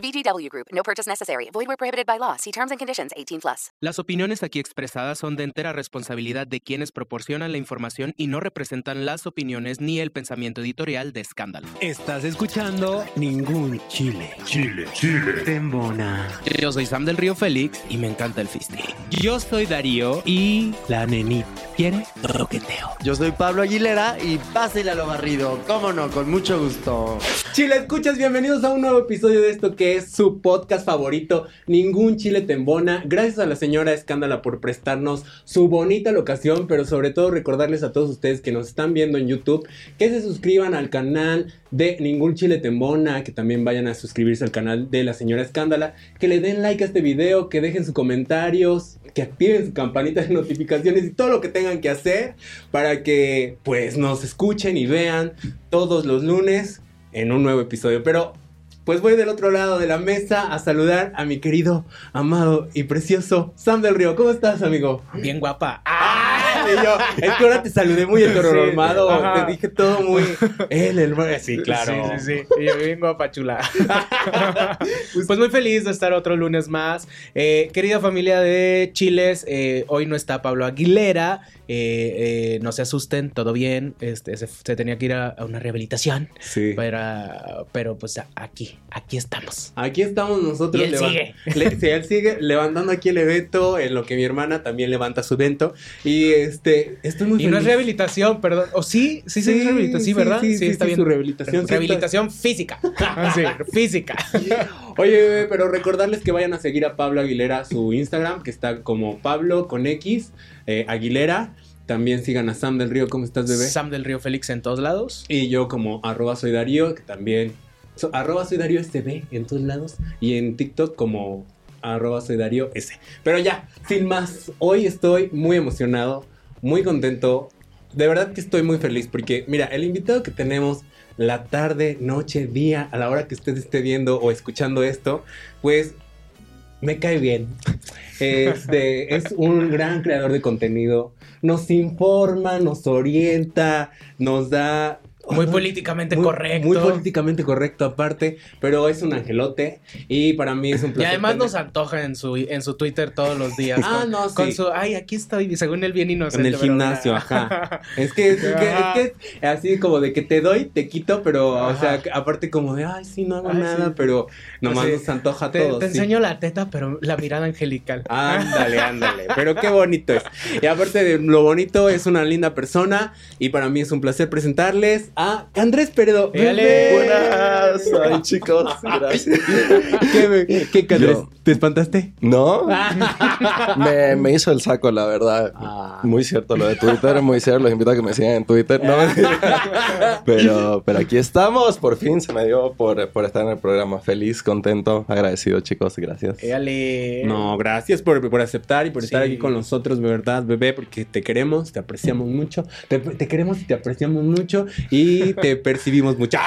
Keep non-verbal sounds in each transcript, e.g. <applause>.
VGW Group. No purchase necessary. Void where prohibited by law. See terms and conditions. 18 plus. Las opiniones aquí expresadas son de entera responsabilidad de quienes proporcionan la información y no representan las opiniones ni el pensamiento editorial de Escándalo. Estás escuchando Ningún Chile. Chile, Chile. Tembona. Yo soy Sam del Río Félix y me encanta el fisting. Yo soy Darío y la nenita quiere roqueteo. Yo soy Pablo Aguilera y pásela lo barrido. Cómo no, con mucho gusto. Chile, escuchas, bienvenidos a un nuevo episodio de esto que es su podcast favorito, Ningún Chile Tembona. Gracias a la señora Escándala por prestarnos su bonita locación, pero sobre todo recordarles a todos ustedes que nos están viendo en YouTube que se suscriban al canal de Ningún Chile Tembona, que también vayan a suscribirse al canal de la señora Escándala, que le den like a este video, que dejen sus comentarios, que activen su campanita de notificaciones y todo lo que tengan que hacer para que pues nos escuchen y vean todos los lunes en un nuevo episodio. Pero pues voy del otro lado de la mesa a saludar a mi querido, amado y precioso Sam del Río. ¿Cómo estás, amigo? Bien guapa. ¡Ah! Y yo, es que ahora te saludé muy heteronormado, ajá. te dije todo muy... Él, el... Sí, claro. Sí, sí, sí. Y yo bien guapa, chula. <laughs> pues muy feliz de estar otro lunes más. Eh, querida familia de Chiles, eh, hoy no está Pablo Aguilera. Eh, eh, no se asusten, todo bien. Este, se, se tenía que ir a, a una rehabilitación. Sí. Pero, pero pues a- aquí, aquí estamos. Aquí estamos nosotros. Y él sigue. Le- sí, él sigue levantando aquí el evento, en lo que mi hermana también levanta su evento. Y este, estoy muy Y no es feliz. rehabilitación, perdón. O sí, sí, sí, es rehabilitación, sí, ¿verdad? Sí, sí, está sí, bien. su rehabilitación. sí, Rehabilitación física. <laughs> Ah, sí, física. <laughs> Oye, bebé, pero recordarles que vayan a seguir a Pablo Aguilera su Instagram, que está como Pablo con X, eh, Aguilera. También sigan a Sam del Río, ¿cómo estás, bebé? Sam del Río Félix en todos lados. Y yo como arroba soy Darío, que también... so- arroba soy Darío SB en todos lados. Y en TikTok como arroba soy Darío S. Pero ya, sin más, hoy estoy muy emocionado, muy contento. De verdad que estoy muy feliz porque, mira, el invitado que tenemos la tarde, noche, día, a la hora que usted esté viendo o escuchando esto, pues me cae bien. <laughs> Este, es un gran creador de contenido. Nos informa, nos orienta, nos da... Muy políticamente Muy- correcto. Muy políticamente correcto aparte, pero es un angelote y para mí es un Y placer. además tener- nos antoja en su, en su Twitter todos los días. <laughs> Ah, con, no, sí. Con su, ay, aquí estoy, según él bien en inocente. el pero- gimnasio, ajá. <laughs> Es que, es que, es que así como de que te doy, te quito, pero, o sea, aparte como de, ay, sí, no hago Ay, nada, sí. pero nomás nos antoja a Te, todos. te sí. enseño la teta, pero la mirada angelical. Ándale, <laughs> ándale. Pero qué bonito es. Y aparte de lo bonito, es una linda persona. Y para mí es un placer presentarles a Andrés Peredo. Buenas, ay chicos, gracias. <laughs> ¿Qué, qué, Andrés? Yo. ¿Te espantaste? No, <laughs> me, me hizo el saco, la verdad. Ah. Muy cierto lo de Twitter, muy cierto. Los invito a que me sigan en Twitter. No, <laughs> pero, pero aquí estamos. Por fin se me dio por, por estar en el programa. Feliz, contento, agradecido, chicos. Gracias. Éale. No, gracias por, por aceptar y por estar Sí. aquí con nosotros, de verdad, bebé, porque te queremos, te apreciamos mucho. Te, te queremos y te apreciamos mucho y te percibimos mucho.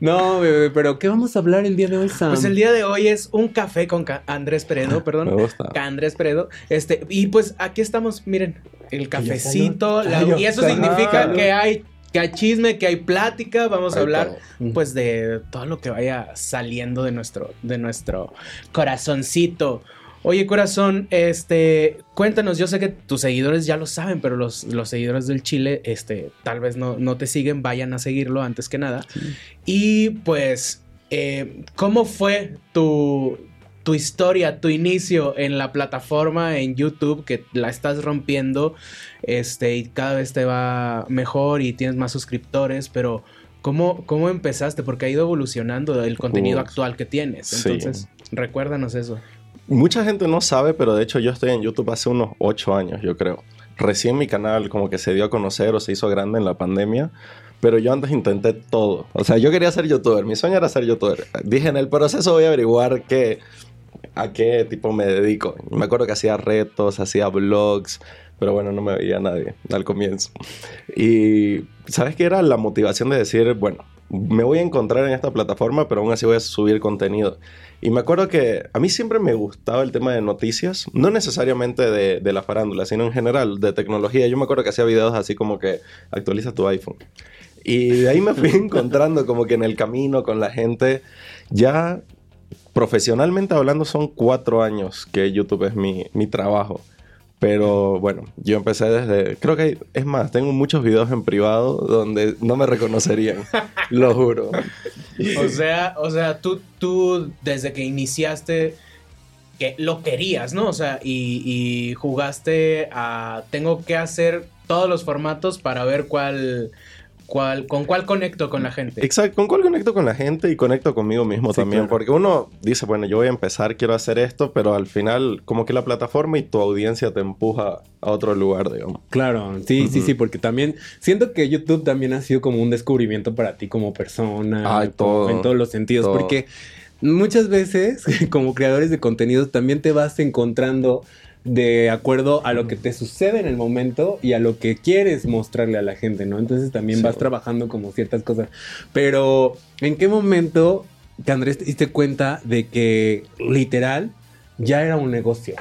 no, bebé, pero ¿qué vamos a hablar el día de hoy, Sam? Pues el día de hoy es un café con Ca- Andrés Peredo, perdón. Me gusta. Andrés Peredo. Este, y pues aquí estamos, miren, el cafecito. la- y eso significa que hay, que hay chisme, que hay plática. Vamos a Hay hablar todo. pues de todo lo que vaya saliendo de nuestro, de nuestro corazoncito. Oye, corazón, este, cuéntanos, yo sé que tus seguidores ya lo saben, pero los, los seguidores del Chile, este, tal vez no, no te siguen, vayan a seguirlo antes que nada. Y pues, eh, ¿cómo fue tu, tu historia, tu inicio en la plataforma, en YouTube, que la estás rompiendo, este, y cada vez te va mejor y tienes más suscriptores, pero ¿cómo, cómo empezaste? Porque ha ido evolucionando el contenido actual que tienes. Sí. Entonces, recuérdanos eso. Mucha gente no sabe, pero de hecho yo estoy en YouTube hace unos ocho años, yo creo. recién mi canal como que se dio a conocer o se hizo grande en la pandemia. Pero yo antes intenté todo. O sea, yo quería ser youtuber. Mi sueño era ser youtuber. Dije, en el proceso voy a averiguar qué, a qué tipo me dedico. Me acuerdo que hacía retos, hacía vlogs. Pero bueno, no me veía nadie al comienzo. Y ¿sabes qué era la motivación de decir, bueno, me voy a encontrar en esta plataforma, pero aún así voy a subir contenido? Y me acuerdo que a mí siempre me gustaba el tema de noticias, no necesariamente de, de la farándula, sino en general, de tecnología. Yo me acuerdo que hacía videos así como que actualiza tu iPhone. Y de ahí me fui <laughs> encontrando como que en el camino con la gente, ya profesionalmente hablando son cuatro años que YouTube es mi, mi trabajo. Pero bueno, yo empecé desde, creo que es más, tengo muchos videos en privado donde no me reconocerían, <laughs> lo juro. O sea, o sea, tú, tú desde que iniciaste que lo querías, ¿no? O sea, y, y jugaste a tengo que hacer todos los formatos para ver cuál, cuál, con cuál conecto con la gente. Exacto, con cuál conecto con la gente y conecto conmigo mismo Sí, también, claro. porque uno dice, bueno, yo voy a empezar, quiero hacer esto, pero al final como que la plataforma y tu audiencia te empuja a otro lugar, digamos. Claro, sí, sí, sí, porque también siento que YouTube también ha sido como un descubrimiento para ti como persona, Ay, como todo, en todos los sentidos, todo. porque muchas veces <laughs> como creadores de contenidos también te vas encontrando de acuerdo a lo que te sucede en el momento y a lo que quieres mostrarle a la gente, ¿no? Entonces también Sí. vas trabajando como ciertas cosas. Pero, ¿en qué momento, te Andrés, te diste cuenta de que literal ya era un negocio?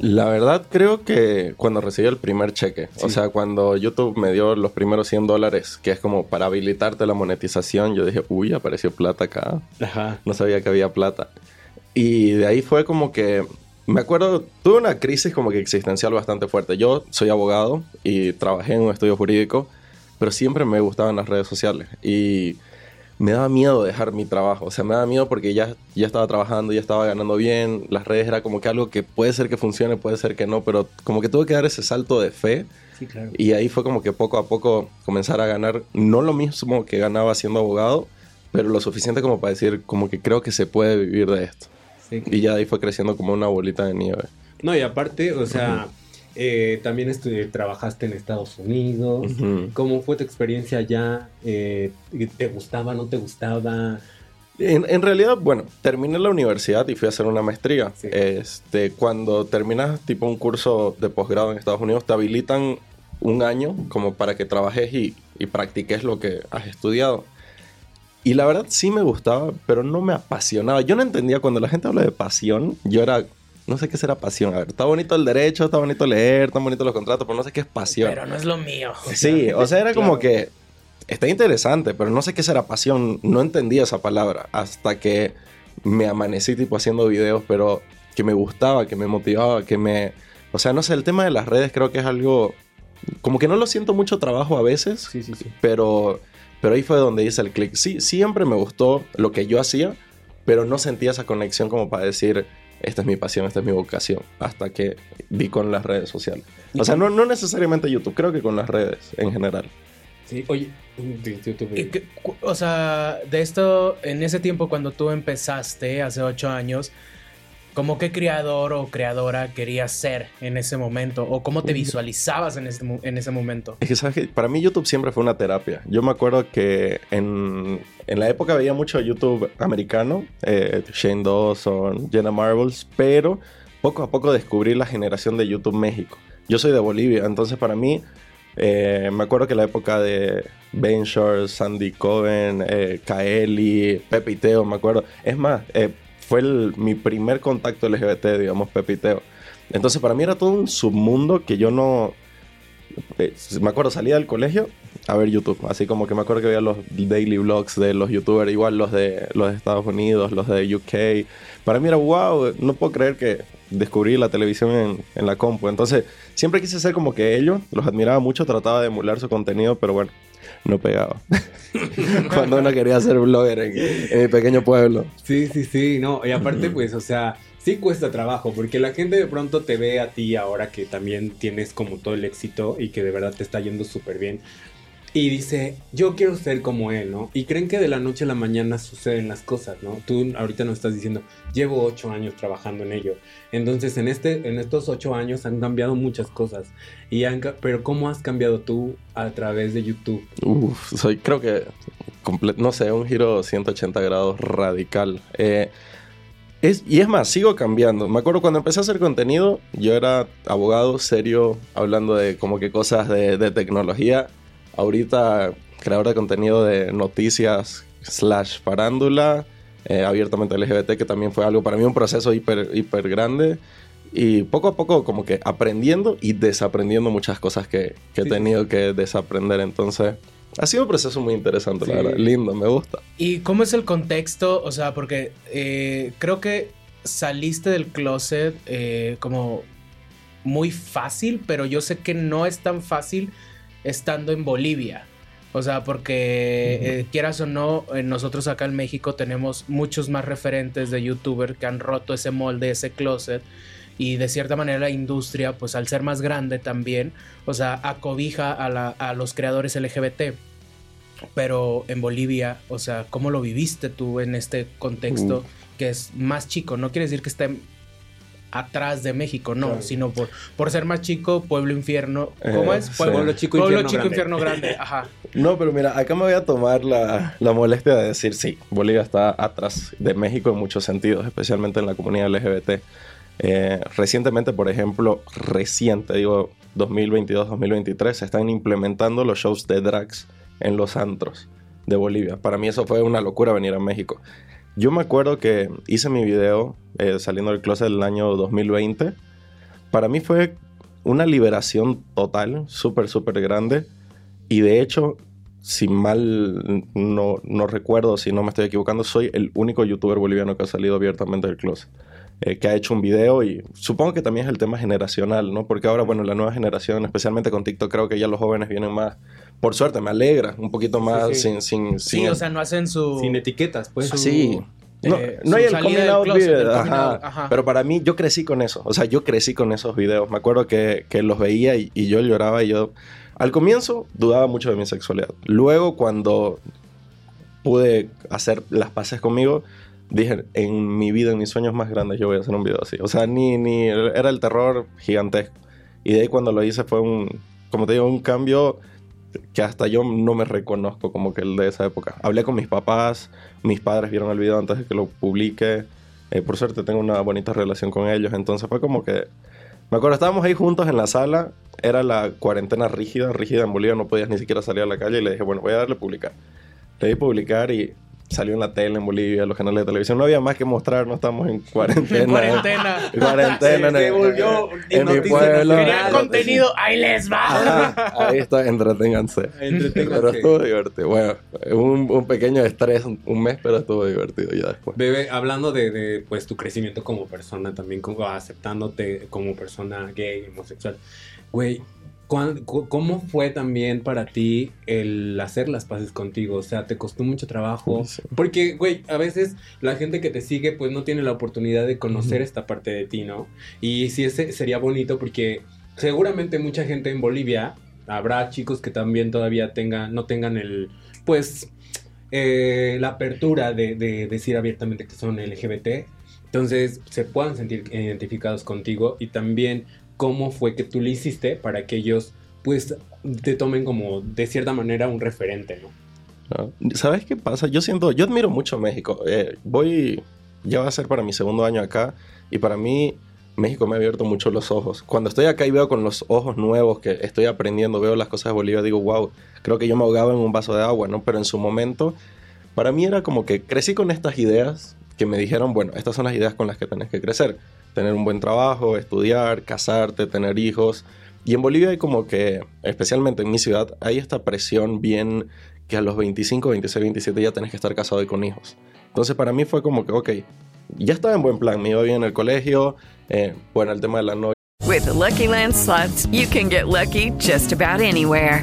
La verdad creo que cuando recibí el primer cheque, o sea, cuando YouTube me dio los primeros 100 dólares, que es como para habilitarte la monetización, yo dije, uy, apareció plata acá. Ajá. no sabía que había plata. Y de ahí fue como que, me acuerdo, tuve una crisis como que existencial bastante fuerte. Yo soy abogado y trabajé en un estudio jurídico, pero siempre me gustaban las redes sociales. Y me daba miedo dejar mi trabajo. O sea, me daba miedo porque ya, ya estaba trabajando, ya estaba ganando bien. Las redes era como que algo que puede ser que funcione, puede ser que no, pero como que tuve que dar ese salto de fe. Sí, claro. Y ahí fue como que poco a poco comenzar a ganar, no lo mismo que ganaba siendo abogado, pero lo suficiente como para decir, como que creo que se puede vivir de esto. Sí. Y ya ahí fue creciendo como una bolita de nieve. No, y aparte, o sea, eh, también estu- trabajaste en Estados Unidos. ¿Cómo fue tu experiencia allá? Eh, ¿Te gustaba, no te gustaba? En, en realidad, bueno, terminé la universidad y fui a hacer una maestría. Sí. Este, cuando terminas tipo un curso de posgrado en Estados Unidos, te habilitan un año como para que trabajes y, y practiques lo que has estudiado. Y la verdad sí me gustaba, pero no me apasionaba. Yo no entendía cuando la gente habla de pasión, yo era, no sé qué será pasión. A ver, está bonito el derecho, está bonito leer, están bonitos los contratos, pero no sé qué es pasión. Pero no es lo mío. Sí, o sea, era como que está interesante, pero no sé qué será pasión. No entendía esa palabra hasta que me amanecí tipo haciendo videos, pero que me gustaba, que me motivaba, que me... O sea, no sé, el tema de las redes creo que es algo... Como que no lo siento mucho trabajo a veces, Sí, sí, sí. pero, pero ahí fue donde hice el clic. Sí, siempre me gustó lo que yo hacía, pero no sentía esa conexión como para decir, esta es mi pasión, esta es mi vocación, hasta que vi con las redes sociales. O sea, no, no necesariamente YouTube, creo que con las redes en general. Sí, oye, sí, sí, tú- Y que- cu- O sea, de esto, en ese tiempo cuando tú empezaste, hace ocho años, ¿cómo qué creador o creadora querías ser en ese momento? ¿O cómo te visualizabas en ese, en ese momento? Es que, ¿sabes qué? Para mí YouTube siempre fue una terapia. Yo me acuerdo que en, en la época veía mucho YouTube americano, eh, Shane Dawson, Jenna Marbles, pero poco a poco descubrí la generación de YouTube México. Yo soy de Bolivia, entonces para mí, eh, me acuerdo que la época de Ben Shore, Sandy Coven, eh, Kaeli, Pepe y Teo, me acuerdo. Es más, eh, fue el- mi primer contacto LGBT, digamos, Pepe y Teo. Entonces para mí era todo un submundo que yo no... eh, me acuerdo, salía del colegio a ver YouTube. Así como que me acuerdo que veía los daily vlogs de los youtubers, igual los de los Estados Unidos, los de UK. Para mí era wow, no puedo creer que descubrí la televisión en, en la compu. Entonces, siempre quise ser como que ellos, los admiraba mucho, trataba de emular su contenido, pero bueno, no pegaba. <laughs> Cuando uno quería ser blogger en, en mi pequeño pueblo. Sí, sí, sí, no, y aparte pues, o sea, sí cuesta trabajo, porque la gente de pronto te ve a ti ahora que también tienes como todo el éxito y que de verdad te está yendo súper bien. Y dice, yo quiero ser como él, ¿no? Y creen que de la noche a la mañana suceden las cosas, ¿no? Tú ahorita nos estás diciendo, llevo ocho años trabajando en ello. Entonces, en, este, en estos ocho años han cambiado muchas cosas. Y pero ¿cómo has cambiado tú a través de YouTube? Uf, soy, creo que, no sé, un giro 180 grados radical. Eh, es, y es más, sigo cambiando. Me acuerdo cuando empecé a hacer contenido, yo era abogado serio, hablando de como que cosas de, de tecnología. Ahorita, creador de contenido de noticias slash farándula, eh, abiertamente LGBT, que también fue algo para mí un proceso hiper, hiper grande. Y poco a poco como que aprendiendo y desaprendiendo muchas cosas que, que Sí. he tenido que desaprender. Entonces, ha sido un proceso muy interesante, Sí. la verdad. Lindo, me gusta. ¿Y cómo es el contexto? O sea, porque eh, creo que saliste del closet eh, como muy fácil, pero yo sé que no es tan fácil estando en Bolivia. O sea, porque eh, quieras o no, eh, nosotros acá en México tenemos muchos más referentes de youtuber que han roto ese molde, ese closet. Y de cierta manera la industria, pues al ser más grande también, o sea, acobija a, la- a los creadores LGBT. Pero en Bolivia, o sea, ¿cómo lo viviste tú en este contexto que es más chico? No quiere decir que esté atrás de México, no, Claro. sino por, por ser más chico, pueblo infierno. ¿Cómo Eh, es? sí. Pueblo chico, pueblo infierno chico, grande. infierno grande. <laughs> Ajá. No, pero mira, acá me voy a tomar la, la molestia de decir, sí, Bolivia está atrás de México en muchos sentidos, especialmente en la comunidad LGBT. Eh, recientemente, por ejemplo, reciente, digo 2022-2023, se están implementando los shows de drags en los antros de Bolivia. Para mí eso fue una locura venir a México. Yo me acuerdo que hice mi video eh, saliendo del closet del año 2020. Para mí fue una liberación total, súper, súper grande. Y de hecho, si mal no, no recuerdo, si no me estoy equivocando, soy el único youtuber boliviano que ha salido abiertamente del closet. Eh, que ha hecho un video y supongo que también es el tema generacional, ¿no? Porque ahora, bueno, la nueva generación, especialmente con TikTok, creo que ya los jóvenes vienen más, por suerte, me alegra, un poquito más Sí, sí. sin... sin, Sí, sin o sea, no hacen su... Sin etiquetas, pues. Su- Sí. No, eh, no hay el coming out closet, video, el coming ajá. out, ajá. Pero para mí, yo crecí con eso. O sea, yo crecí con esos videos. Me acuerdo que, que los veía y, y yo lloraba y yo... Al comienzo dudaba mucho de mi sexualidad. Luego, cuando pude hacer las paces conmigo, dije, en mi vida, en mis sueños más grandes, yo voy a hacer un video así. O sea, ni, ni... Era el terror gigantesco. Y de ahí cuando lo hice fue un... Como te digo, un cambio que hasta yo no me reconozco como que el de esa época. Hablé con mis papás, mis padres vieron el video antes de que lo publique. Eh, por suerte tengo una bonita relación con ellos, entonces fue como que... Me acuerdo, estábamos ahí juntos en la sala, era la cuarentena rígida, rígida en Bolivia, no podías ni siquiera salir a la calle y le dije, bueno, voy a darle publicar. Le di publicar y salió en la tele en Bolivia, los canales de televisión, no había más que mostrar, no estamos en <laughs> cuarentena. En cuarentena. Cuarentena en, Se el- volvió en mi pueblo. Querían contenido, ahí les va. Ahí está, entreténganse. Entreténganse. Pero estuvo divertido. Bueno, un, un pequeño estrés, un, mes, pero estuvo divertido ya después. Bebé, hablando de, de, pues tu crecimiento como persona, también como aceptándote como persona gay, homosexual, güey, ¿cuán- cu- ¿cómo fue también para ti el hacer las paces contigo? O sea, ¿te costó mucho trabajo? Porque, güey, a veces la gente que te sigue pues no tiene la oportunidad de conocer esta parte de ti, ¿no? Y sí, ese sería bonito porque seguramente mucha gente en Bolivia, habrá chicos que también todavía tengan, no tengan el, pues, eh, la apertura de, de decir abiertamente que son LGBT. Entonces se puedan sentir identificados contigo y también cómo fue que tú le hiciste para que ellos pues te tomen como de cierta manera un referente, ¿no? ¿no? ¿Sabes qué pasa? Yo siento, yo admiro mucho México. Eh, voy, ya va a ser para mi segundo año acá y para mí México me ha abierto mucho los ojos. Cuando estoy acá y veo con los ojos nuevos que estoy aprendiendo, veo las cosas de Bolivia, digo, wow, creo que yo me ahogaba en un vaso de agua, ¿no? Pero en su momento, para mí era como que crecí con estas ideas que me dijeron, bueno, estas son las ideas con las que tenés que crecer. Tener un buen trabajo, estudiar, casarte, tener hijos. Y en Bolivia hay como que, especialmente en mi ciudad, hay esta presión bien que a los 25, 26, 27 ya tenés que estar casado y con hijos. Entonces para mí fue como que, ok, ya estaba en buen plan, me iba bien en el colegio, eh, bueno, el tema de la novia. With Lucky Land you can get lucky just about anywhere.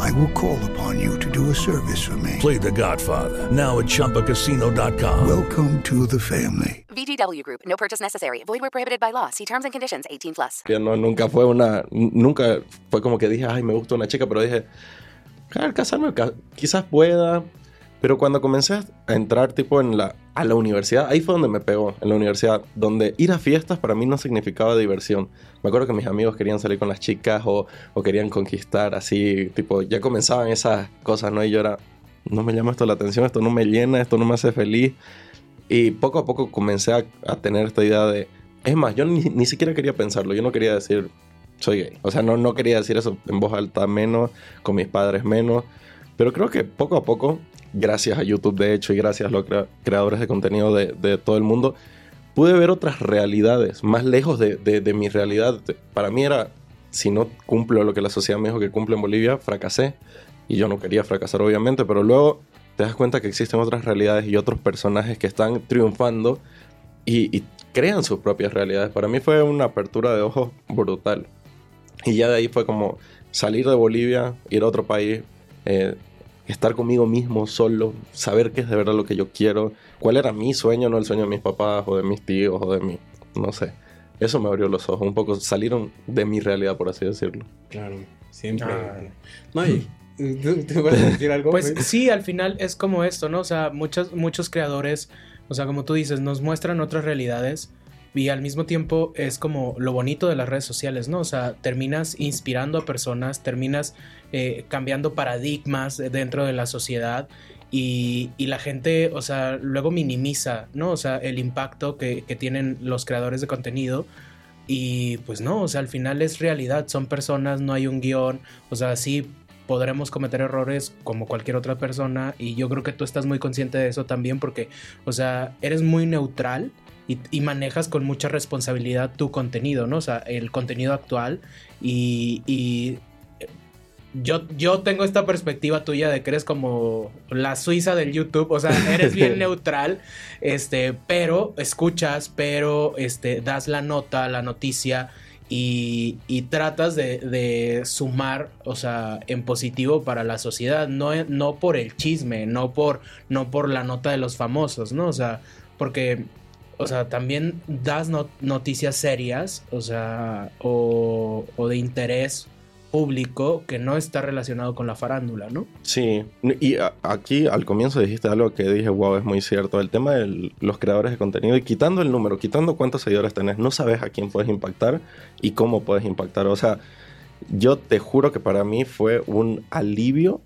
I will call upon you to do a service for me. Play The Godfather now at ChumbaCasino.com. Welcome to the family. VGW Group. No purchase necessary. Void where prohibited by law. See terms and conditions. 18 plus. Ya no, nunca fue una. Nunca fue como que dije, ay, me gusta una chica, pero dije, claro, casarme, ca- quizás pueda. Pero cuando comencé a entrar, tipo, en la, a la universidad, ahí fue donde me pegó, en la universidad, donde ir a fiestas para mí no significaba diversión. Me acuerdo que mis amigos querían salir con las chicas o, o querían conquistar, así, tipo, ya comenzaban esas cosas, ¿no? Y yo era, no me llama esto la atención, esto no me llena, esto no me hace feliz. Y poco a poco comencé a, a tener esta idea de... Es más, yo ni, ni siquiera quería pensarlo, yo no quería decir soy gay. O sea, no, no quería decir eso en voz alta menos, con mis padres menos. Pero creo que poco a poco, gracias a YouTube de hecho y gracias a los crea- creadores de contenido de, todo el mundo, pude ver otras realidades, más lejos de, mi realidad. Para mí era, si no cumplo lo que la sociedad me dijo que cumple en Bolivia, fracasé. Y yo no quería fracasar, obviamente, pero luego te das cuenta que existen otras realidades y otros personajes que están triunfando y, y crean sus propias realidades. Para mí fue una apertura de ojos brutal. Y ya de ahí fue como salir de Bolivia, ir a otro país, eh, estar conmigo mismo solo, saber qué es de verdad lo que yo quiero, cuál era mi sueño, no el sueño de mis papás o de mis tíos o de mi, no sé. Eso me abrió los ojos, un poco salieron de mi realidad, por así decirlo. Claro, siempre. Ah. No, y, ¿tú, tú vas a <laughs> decir algo? Pues güey? sí, al final es como esto, ¿no? O sea, muchos, muchos creadores, o sea, como tú dices, nos muestran otras realidades y al mismo tiempo es como lo bonito de las redes sociales, ¿no? O sea, terminas inspirando a personas, terminas eh, cambiando paradigmas dentro de la sociedad y, y la gente, o sea, luego minimiza, ¿no? O sea, el impacto que, que tienen los creadores de contenido. Y pues no, o sea, al final es realidad, son personas, no hay un guion, o sea, sí podremos cometer errores como cualquier otra persona y yo creo que tú estás muy consciente de eso también porque, o sea, eres muy neutral y, y manejas con mucha responsabilidad tu contenido, ¿no? O sea, el contenido actual y... y eh, yo, yo tengo esta perspectiva tuya de que eres como la Suiza del YouTube, o sea, eres <laughs> bien neutral, este, pero escuchas, pero este, das la nota, la noticia y, y tratas de, de sumar, o sea, en positivo para la sociedad, no, no por el chisme, no por, no por la nota de los famosos, ¿no? O sea, porque, o sea, también das no- noticias serias, o sea, o, o de interés público que no está relacionado con la farándula, ¿no? Sí, y aquí al comienzo dijiste algo que dije, wow, es muy cierto. El tema de los creadores de contenido y quitando el número, quitando cuántos seguidores tenés, no sabes a quién puedes impactar y cómo puedes impactar. O sea, yo te juro que para mí fue un alivio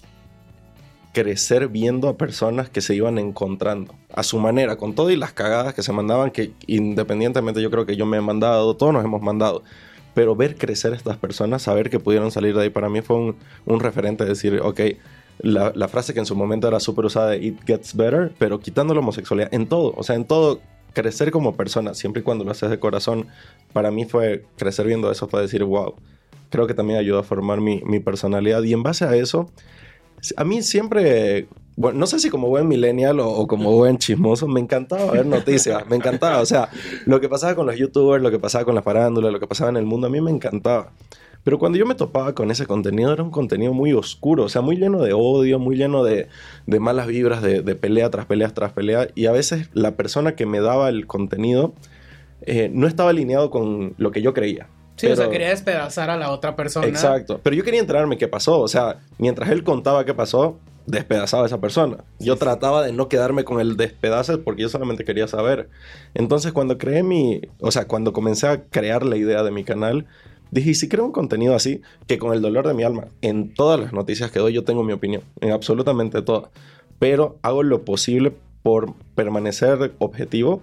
crecer viendo a personas que se iban encontrando a su manera, con todo y las cagadas que se mandaban, que independientemente yo creo que yo me he mandado, todos nos hemos mandado, pero ver crecer a estas personas, saber que pudieron salir de ahí, para mí fue un, un referente de decir, ok, la, frase que en su momento era súper usada It Gets Better, pero quitando la homosexualidad, en todo, o sea, en todo, crecer como persona, siempre y cuando lo haces de corazón, para mí fue crecer viendo eso, fue decir, wow, creo que también ayudó a formar mi, mi personalidad y en base a eso, a mí siempre, bueno, no sé si como buen millennial o, como buen chismoso, me encantaba ver noticias, me encantaba, o sea, lo que pasaba con los youtubers, lo que pasaba con la farándula, lo que pasaba en el mundo, a mí me encantaba. Pero cuando yo me topaba con ese contenido, era un contenido muy oscuro, o sea, muy lleno de odio, muy lleno de, malas vibras, de, de pelea tras pelea tras pelea, y a veces la persona que me daba el contenido eh, no estaba alineado con lo que yo creía. Sí, o sea, Pero- quería despedazar a la otra persona. Exacto. Pero yo quería enterarme qué pasó. O sea, mientras él contaba qué pasó, despedazaba a esa persona. Yo trataba de no quedarme con el despedace porque yo solamente quería saber. Entonces, cuando creé mi. O sea, cuando comencé a crear la idea de mi canal, dije, ¿y si creo un contenido así? Que con el dolor de mi alma, en todas las noticias que doy, yo tengo mi opinión. En absolutamente todas. Pero hago lo posible por permanecer objetivo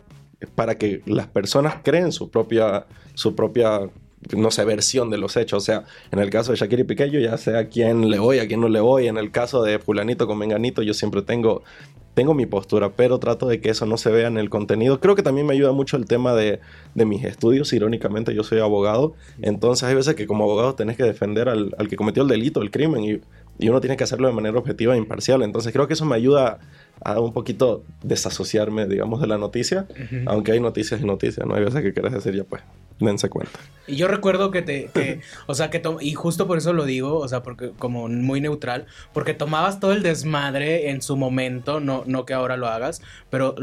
para que las personas creen su propia, su propia no sé, versión de los hechos. O sea, en el caso de Shakira y Piqué, yo ya sé a quién le voy, a quién no le voy. En el caso de fulanito con menganito, yo siempre tengo, tengo mi postura, pero trato de que eso no se vea en el contenido. Creo que también me ayuda mucho el tema de, de mis estudios. Irónicamente, yo soy abogado. Entonces hay veces que como abogado tenés que defender al, al que cometió el delito, el crimen. Y, y uno tiene que hacerlo de manera objetiva e imparcial. Entonces creo que eso me ayuda a un poquito desasociarme, digamos, de la noticia, aunque hay noticias y noticias, ¿no? Hay veces que quieres decir, ya pues, dense cuenta. Y yo recuerdo que te, que, o sea, que, y justo por eso lo digo, o sea, porque como muy neutral, porque tomabas todo el desmadre en su momento, no, no que ahora lo hagas, pero,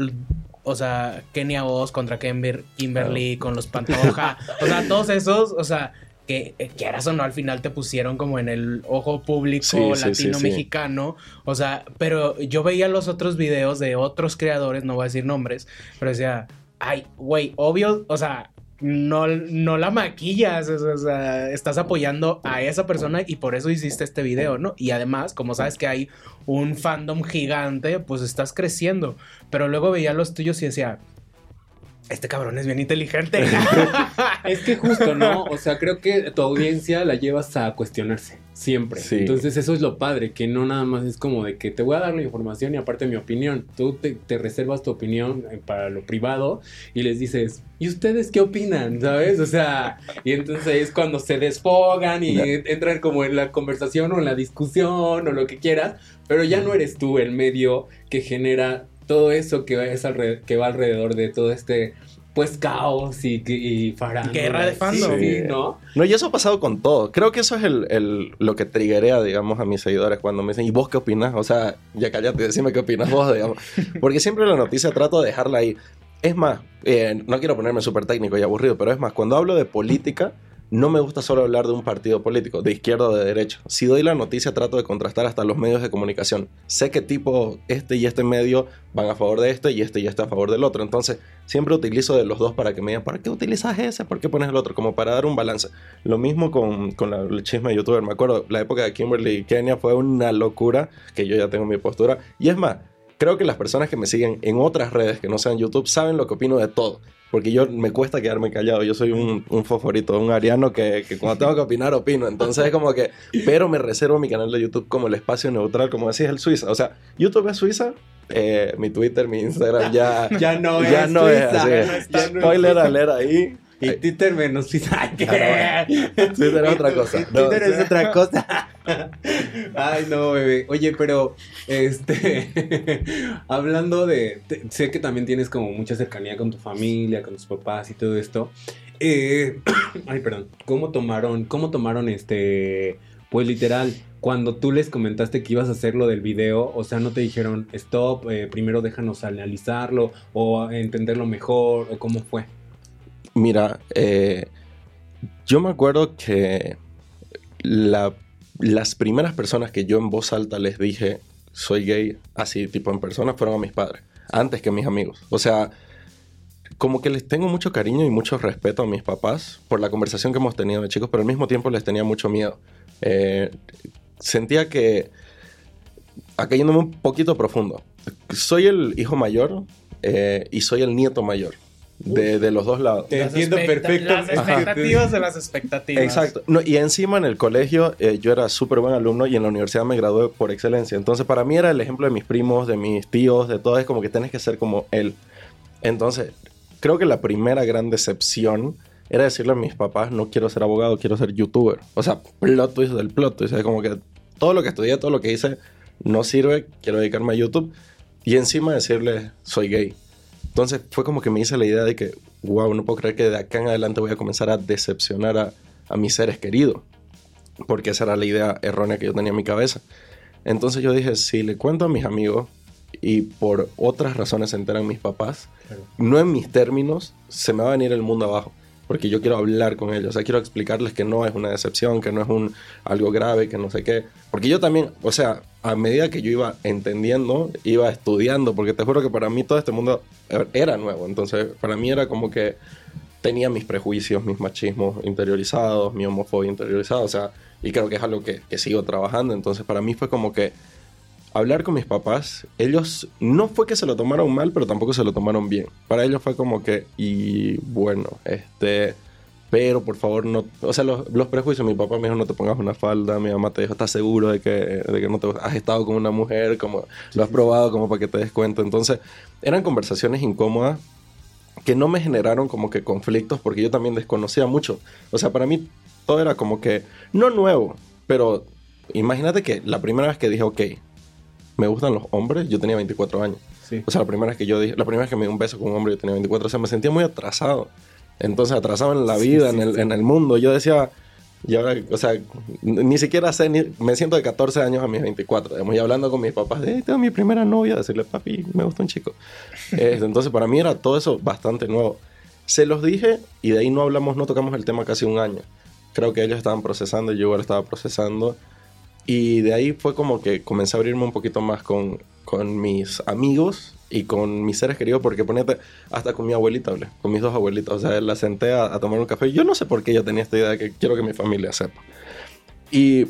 o sea, Kenia Oz contra Kimber, Kimberly, con los Pantoja, o sea, todos esos, o sea, que eh, quieras o no, al final te pusieron como en el ojo público Sí, sí, sí, latino-mexicano, o sea, pero yo veía los otros videos de otros creadores, no voy a decir nombres, pero decía, ay, güey, obvio, o sea, no, no la maquillas, o sea, estás apoyando a esa persona y por eso hiciste este video, ¿no? Y además, como sabes que hay un fandom gigante, pues estás creciendo. Pero luego veía los tuyos y decía, este cabrón es bien inteligente. <laughs> Es que justo, ¿no? O sea, creo que tu audiencia la llevas a cuestionarse siempre. Sí. Entonces eso es lo padre, que no nada más es como de que te voy a dar la información y aparte mi opinión. Tú te, te reservas tu opinión eh, para lo privado y les dices, ¿y ustedes qué opinan? ¿Sabes? O sea, y entonces ahí es cuando se desfogan y entran como en la conversación o en la discusión o lo que quieras, pero ya no eres tú el medio que genera todo eso que va, es alre- que va alrededor de todo este pues caos y, y farándula. Guerra de Sí, fandom. sí, ¿no? No, y eso ha pasado con todo. Creo que eso es el, el- lo que triggerea, digamos, a mis seguidores cuando me dicen, ¿y vos qué opinas? O sea, ya cállate, decime qué opinas vos, digamos. <laughs> Porque siempre la noticia trato de dejarla ahí. Es más, eh, no quiero ponerme súper técnico y aburrido, pero es más, cuando hablo de política, no me gusta solo hablar de un partido político, de izquierda o de derecha. Si doy la noticia, trato de contrastar hasta los medios de comunicación. Sé que tipo este y este medio van a favor de este y este y este a favor del otro. Entonces, siempre utilizo de los dos para que me digan, ¿para qué utilizas ese? ¿Por qué pones el otro? Como para dar un balance. Lo mismo con, con la, el chisme de youtuber. Me acuerdo, la época de Kimberly Kenia fue una locura, que yo ya tengo mi postura. Y es más, creo que las personas que me siguen en otras redes que no sean YouTube saben lo que opino de todo. Porque yo me cuesta quedarme callado. Yo soy un, un favorito, un ariano que, que cuando tengo que opinar, opino. Entonces es como que... Pero me reservo mi canal de YouTube como el espacio neutral, como decís, el Suiza. O sea, YouTube es Suiza. eh, mi Twitter, mi Instagram ya... <laughs> Ya no ya es no es Suiza, así. ya no Spoiler alert ahí. Y Twitter menos Suiza. ¿Qué? Twitter es otra cosa. No, Twitter es otra cosa. <laughs> Ay, no, bebé. Oye, pero, este, <laughs> hablando de, te- sé que también tienes como mucha cercanía con tu familia, con tus papás y todo esto. Eh, <coughs> ay, perdón. ¿Cómo tomaron, cómo tomaron este, pues literal, cuando tú les comentaste que ibas a hacer lo del video, o sea, no te dijeron, stop, eh, primero déjanos analizarlo o entenderlo mejor, o cómo fue? Mira, eh, yo me acuerdo que la- las primeras personas que yo en voz alta les dije soy gay, así tipo en persona, fueron a mis padres, antes que a mis amigos. O sea, como que les tengo mucho cariño y mucho respeto a mis papás por la conversación que hemos tenido de chicos, pero al mismo tiempo les tenía mucho miedo. Eh, sentía que, acá un poquito profundo, soy el hijo mayor eh, y soy el nieto mayor. De, de los dos lados. Te Las entiendo perfecto. Las expectativas de las expectativas. Exacto. No, y encima en el colegio eh, yo era súper buen alumno y en la universidad me gradué por excelencia. Entonces para mí era el ejemplo de mis primos, de mis tíos, de todo. Es como que tienes que ser como él. Entonces creo que la primera gran decepción era decirle a mis papás, no quiero ser abogado, quiero ser youtuber. O sea, plot twist del plot twist. Es como que todo lo que estudié, todo lo que hice no sirve, quiero dedicarme a YouTube. Y encima decirle, soy gay. Entonces fue como que me hice la idea de que, wow, no puedo creer que de acá en adelante voy a comenzar a decepcionar a, a mis seres queridos. Porque esa era la idea errónea que yo tenía en mi cabeza. Entonces yo dije, si le cuento a mis amigos y por otras razones se enteran mis papás, no en mis términos, se me va a venir el mundo abajo. Porque yo quiero hablar con ellos, o sea, quiero explicarles que no es una decepción, que no es un, algo grave, que no sé qué. Porque yo también, o sea, a medida que yo iba entendiendo, iba estudiando, porque te juro que para mí todo este mundo era nuevo. Entonces, para mí era como que tenía mis prejuicios, mis machismos interiorizados, mi homofobia interiorizada, o sea, y creo que es algo que, que sigo trabajando. Entonces, para mí fue como que hablar con mis papás, ellos no fue que se lo tomaron mal, pero tampoco se lo tomaron bien. Para ellos fue como que, y bueno, este, pero por favor no, o sea, los, los prejuicios, mi papá me dijo no te pongas una falda, mi mamá te dijo, ¿estás seguro de que, de que no te has estado con una mujer, como lo has probado, como para que te des cuenta? Entonces, eran conversaciones incómodas que no me generaron como que conflictos porque yo también desconocía mucho. O sea, para mí todo era como que, no nuevo, pero imagínate que la primera vez que dije, ok, me gustan los hombres, yo tenía 24 años. O sea, la primera vez que yo dije, la primera vez que me di un beso con un hombre, yo tenía 24, o sea, me sentía muy atrasado. Entonces, atrasado en la vida, en, el, en el mundo. Yo decía, y ahora, o sea, ni siquiera sé, ni, me siento de 14 años a mis 24. Digamos, y hablando con mis papás, de, tengo mi primera novia, decirle, papi, me gusta un chico. <laughs> Entonces, para mí era todo eso bastante nuevo. Se los dije y de ahí no hablamos, no tocamos el tema casi un año. Creo que ellos estaban procesando, yo igual estaba procesando. Y de ahí fue como que comencé a abrirme un poquito más con, con mis amigos y con mis seres queridos, porque ponete, hasta con mi abuelita hablé, con mis dos abuelitas, o sea, la senté a, a, tomar un café. Yo no sé por qué yo tenía esta idea de que quiero que mi familia sepa. Y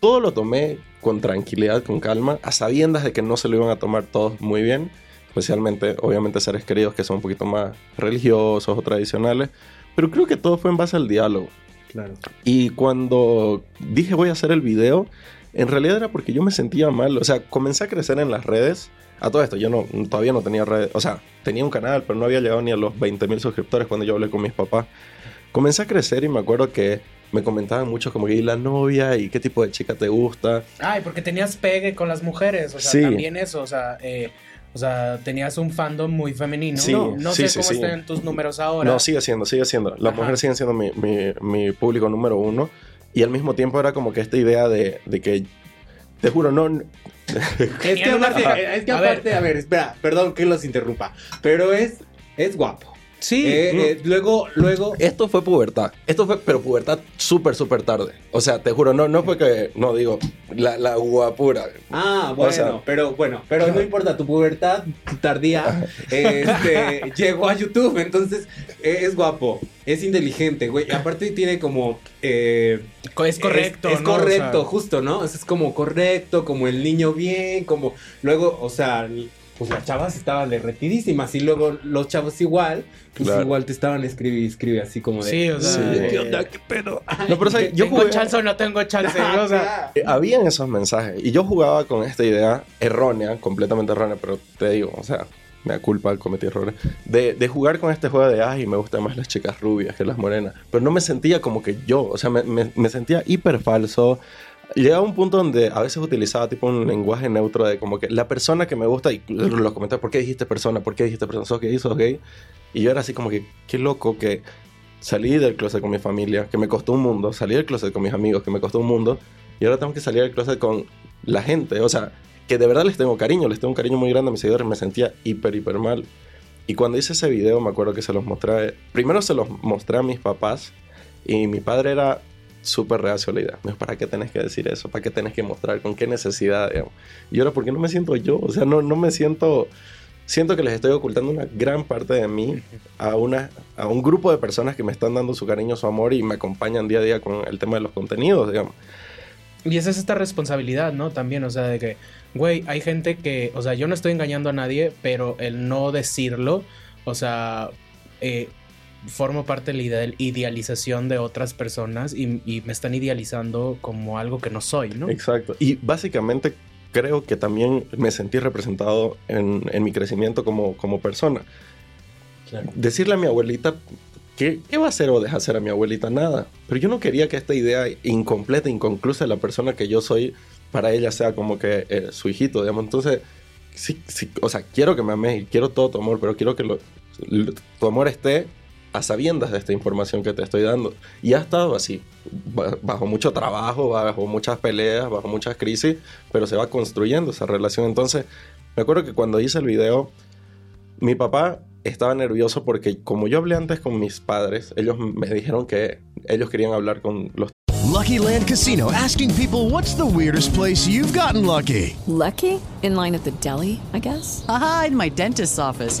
todo lo tomé con tranquilidad, con calma, a sabiendas de que no se lo iban a tomar todos muy bien, especialmente, obviamente, seres queridos que son un poquito más religiosos o tradicionales, pero creo que todo fue en base al diálogo. Claro. Y cuando dije voy a hacer el video, en realidad era porque yo me sentía mal. O sea, comencé a crecer en las redes. A todo esto, yo no, todavía no tenía redes. O sea, tenía un canal, pero no había llegado ni a los 20 mil suscriptores cuando yo hablé con mis papás. Comencé a crecer y me acuerdo que me comentaban mucho como que ¿y la novia y qué tipo de chica te gusta. Ay, porque tenías pegue con las mujeres. O sea, Sí. también eso. O sea, eh, o sea, tenías un fandom muy femenino. Sí, no no sí, sé sí, cómo sí. estén tus números ahora. No, sigue siendo, sigue siendo. Las Ajá. mujeres siguen siendo mi, mi, mi público número uno. Y al mismo tiempo era como que esta idea de, de que, te juro, no... Es que aparte, es que A ver. aparte, a ver, espera, perdón que los interrumpa, pero es, es guapo. Sí. Eh, eh, luego, luego, Esto fue pubertad. Esto fue, pero pubertad súper, súper tarde. O sea, te juro, no, no fue que, no digo, la, la guapura. Ah, bueno, O sea- pero bueno, pero no importa, tu pubertad tardía este, <laughs> llegó a YouTube, entonces eh, es guapo, es inteligente, güey. y Aparte tiene como... eh, Co- es correcto, Es, es ¿no? O correcto, sea- justo, ¿no? O sea, es como correcto, como el niño bien, como... Luego, o sea, pues las chavas estaban derretidísimas y luego los chavos igual, pues Claro. igual te estaban escribe y escribe así como de... Sí, o sea, Sí. ¿Qué onda? ¿Qué pedo? No, pero o sea, yo ¿Tengo jugué... chance o no tengo chance? o sea, <laughs> Eh, Habían esos mensajes y yo jugaba con esta idea errónea, completamente errónea, pero te digo, o sea, me da culpa, cometí errores, de, de jugar con este juego de, ay, me gustan más las chicas rubias que las morenas, pero no me sentía como que yo, o sea, me, me- me sentía hiper falso. Llegaba un punto donde a veces utilizaba tipo un lenguaje neutro de como que la persona que me gusta y los comentarios, ¿por qué dijiste persona? ¿Por qué dijiste persona? ¿Sos gay? ¿Sos gay? Y yo era así como que, qué loco que salí del closet con mi familia, que me costó un mundo, salí del closet con mis amigos, que me costó un mundo, y ahora tengo que salir del closet con la gente, o sea, que de verdad les tengo cariño, les tengo un cariño muy grande a mis seguidores, me sentía hiper, hiper mal. Y cuando hice ese video, me acuerdo que se los mostré, primero se los mostré a mis papás, y mi padre era súper reacio a la idea. ¿para qué tenés que decir eso? ¿Para qué tenés que mostrar? ¿Con qué necesidad? digamos? Y ahora, ¿por qué no me siento yo? O sea, no, no me siento... Siento que les estoy ocultando una gran parte de mí a, una, a un grupo de personas que me están dando su cariño, su amor y me acompañan día a día con el tema de los contenidos, digamos. Y esa es esta responsabilidad, ¿no? También, o sea, de que, güey, hay gente que, o sea, yo no estoy engañando a nadie, pero el no decirlo, o sea, eh, formo parte de la ide- idealización de otras personas y, y me están idealizando como algo que no soy, ¿no? Exacto. Y básicamente creo que también me sentí representado en, en mi crecimiento como, como persona. Decirle a mi abuelita, ¿qué, ¿qué va a hacer o deja hacer a mi abuelita? Nada. Pero yo no quería que esta idea incompleta, inconclusa de la persona que yo soy, para ella sea como que eh, su hijito, digamos. Entonces, sí, sí, o sea, quiero que me ames y quiero todo tu amor, pero quiero que lo- tu amor esté a sabiendas de esta información que te estoy dando. Y ha estado así, ba- bajo mucho trabajo, bajo muchas peleas, bajo muchas crisis, pero se va construyendo esa relación. Entonces, me acuerdo que cuando hice el video, mi papá estaba nervioso porque como yo hablé antes con mis padres, ellos me dijeron que ellos querían hablar con los Lucky Land Casino asking people what's the weirdest place you've gotten lucky? Lucky? In line at the deli, I guess? Aha, in my dentist's office.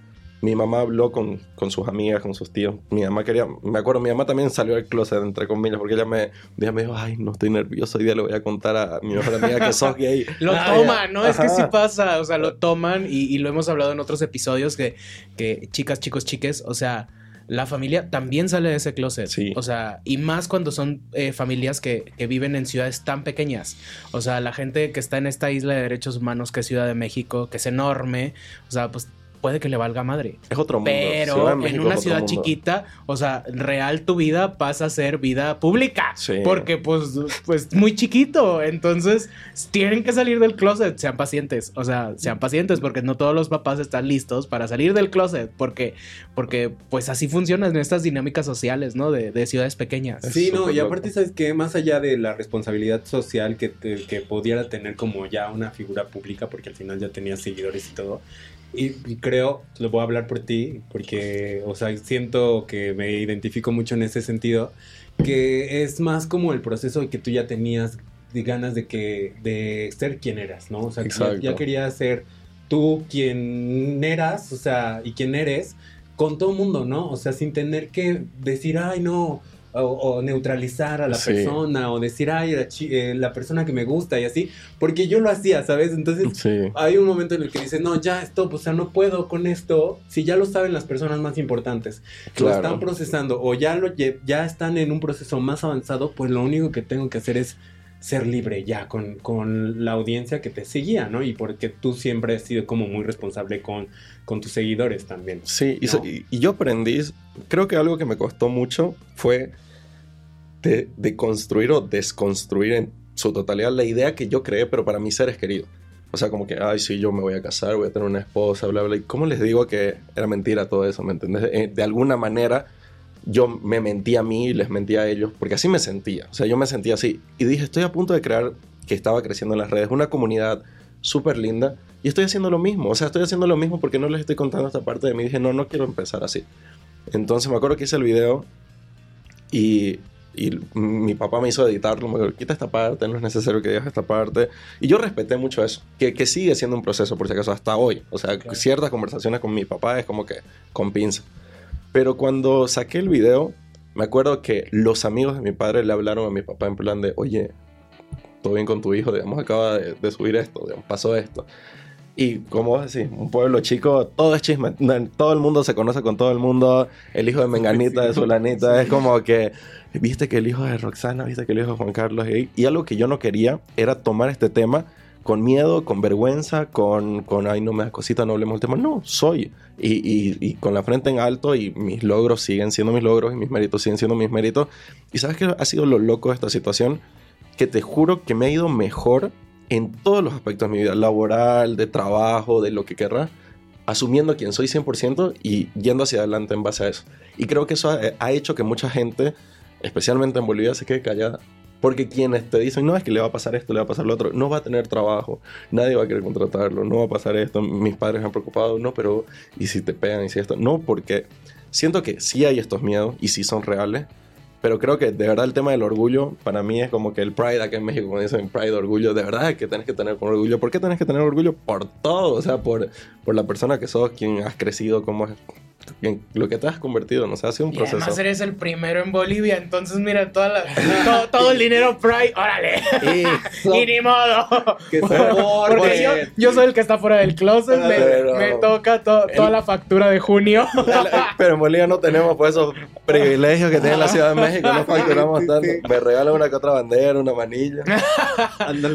Mi mamá habló con, con sus amigas, con sus tíos. Mi mamá quería, me acuerdo, mi mamá también salió del closet, entre comillas, porque ella me, día me dijo, ay, no estoy nervioso, hoy día le voy a contar a mi mejor amiga que sos gay. <laughs> Lo Ah, toman. ¿no? Es que sí pasa, o sea, lo toman y, y lo hemos hablado en otros episodios que, que chicas, chicos, chiques, o sea, la familia también sale de ese closet. O sea, y más cuando son eh, familias que, que viven en ciudades tan pequeñas. O sea, la gente que está en esta isla de derechos humanos que es Ciudad de México, que es enorme, o sea, pues puede que le valga madre. Es otro mundo. Pero en México una ciudad mundo. chiquita, o sea, real tu vida pasa a ser vida pública. Sí. Porque pues, pues muy chiquito. Entonces, tienen que salir del closet. Sean pacientes. O sea, sean pacientes porque no todos los papás están listos para salir del closet. Porque, porque pues así funcionan estas dinámicas sociales, ¿no? De, de ciudades pequeñas. Sí, no, y aparte, ¿sabes qué? Más allá de la responsabilidad social que, te- que pudiera tener como ya una figura pública, porque al final ya tenía seguidores y todo, y, y creo, lo voy a hablar por ti, porque, o sea, siento que me identifico mucho en ese sentido, que es más como el proceso de que tú ya tenías de ganas de que de ser quien eras, ¿no? O sea, que ya, ya querías ser tú quien eras, o sea, y quien eres con todo el mundo, ¿no? O sea, sin tener que decir, ay, no, o, o neutralizar a la Sí. persona, o decir, ay, la, eh, la persona que me gusta y así, porque yo lo hacía, ¿sabes? Entonces, Sí. hay un momento en el que dices, no, ya, stop, o sea, no puedo con esto, si ya lo saben las personas más importantes, lo están procesando, o ya, lo, ya están en un proceso más avanzado, pues lo único que tengo que hacer es ser libre ya con, con la audiencia que te seguía, ¿no? Y porque tú siempre has sido como muy responsable con, con tus seguidores también. Sí, y, ¿no? so- y- y yo aprendí, creo que algo que me costó mucho fue de, de construir o desconstruir en su totalidad la idea que yo creé, pero para mis seres queridos. O sea, como que, ay, sí, yo me voy a casar, voy a tener una esposa, bla, bla. ¿Y cómo les digo que era mentira todo eso? ¿Me entendés? Eh, De alguna manera, yo me mentí a mí y les mentí a ellos, porque así me sentía. O sea, yo me sentía así. Y dije, estoy a punto de crear, que estaba creciendo en las redes, una comunidad súper linda. Y estoy haciendo lo mismo. O sea, estoy haciendo lo mismo porque no les estoy contando esta parte de mí. Dije, no, no quiero empezar así. Entonces me acuerdo que hice el video y, y mi papá me hizo editarlo. Me dijo, quita esta parte, no es necesario que digas esta parte. Y yo respeté mucho eso. Que, que sigue siendo un proceso, por si acaso, hasta hoy. O sea, ciertas conversaciones con mi papá es como que con pinza. Pero cuando saqué el video, me acuerdo que los amigos de mi padre le hablaron a mi papá en plan de, oye, todo bien con tu hijo, digamos, acaba de, de subir esto, digamos, pasó esto. Y como vos decís, un pueblo chico, todo es chisme, todo el mundo se conoce con todo el mundo, el hijo de Menganita, de Solanita, es como que, viste que el hijo de Roxana, viste que el hijo de Juan Carlos, y, y algo que yo no quería era tomar este tema con miedo, con vergüenza, con, con ay, no me das cosita, no hablemos del tema. No, soy. Y, con la frente en alto y mis logros siguen siendo mis logros y mis méritos siguen siendo mis méritos. Y sabes que ha sido lo loco de esta situación, que te juro que me ha ido mejor en todos los aspectos de mi vida, laboral, de trabajo, de lo que querrá, asumiendo quién soy 100% y yendo hacia adelante en base a eso. Y creo que eso ha, ha hecho que mucha gente, especialmente en Bolivia, se quede callada. Porque quienes te dicen, no, es que le va a pasar esto, le va a pasar lo otro, no va a tener trabajo, nadie va a querer contratarlo, no va a pasar esto, mis padres han preocupado, no, pero ¿y si te pegan y si esto? No, porque siento que sí hay estos miedos y sí son reales, pero creo que de verdad el tema del orgullo para mí es como que el pride acá en México, cuando dicen pride, orgullo, de verdad es que tenés que tener con orgullo. ¿Por qué tenés que tener orgullo? Por todo, o sea, por, por la persona que sos, quien has crecido, cómo en lo que te has convertido, no sé, ha sido un Y proceso. además eres el primero en Bolivia, entonces mira, toda la- <laughs> todo, todo el dinero Pride, órale. y <laughs> ni modo. Que Porque yo, yo soy el que está fuera del closet, me, Pero- me toca to- toda la factura de junio. <laughs> Pero en Bolivia no tenemos pues esos privilegios que tiene la Ciudad de México, no facturamos tanto. Me regalan una que otra bandera, una manilla.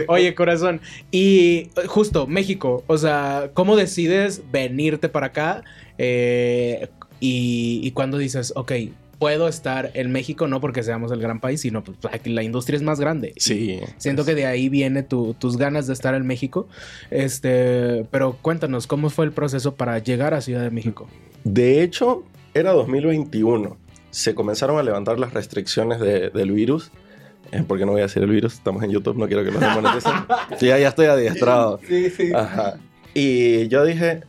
Oye, corazón, y eh, justo, México, o sea, ¿cómo decides venirte para acá? Eh, y, y cuando dices, ok, puedo estar en México, no porque seamos el gran país, sino pues la industria es más grande. Sí. Siento que de ahí viene tu- tus ganas de estar en México. Este, pero cuéntanos, ¿cómo fue el proceso para llegar a Ciudad de México? De hecho, era 2021. Se comenzaron a levantar las restricciones de- del virus. Eh, porque no voy a decir el virus, estamos en YouTube, no quiero que los demoneticen. <laughs> Sí, ya, ya estoy adiestrado. Sí, sí. Ajá. Y yo dije,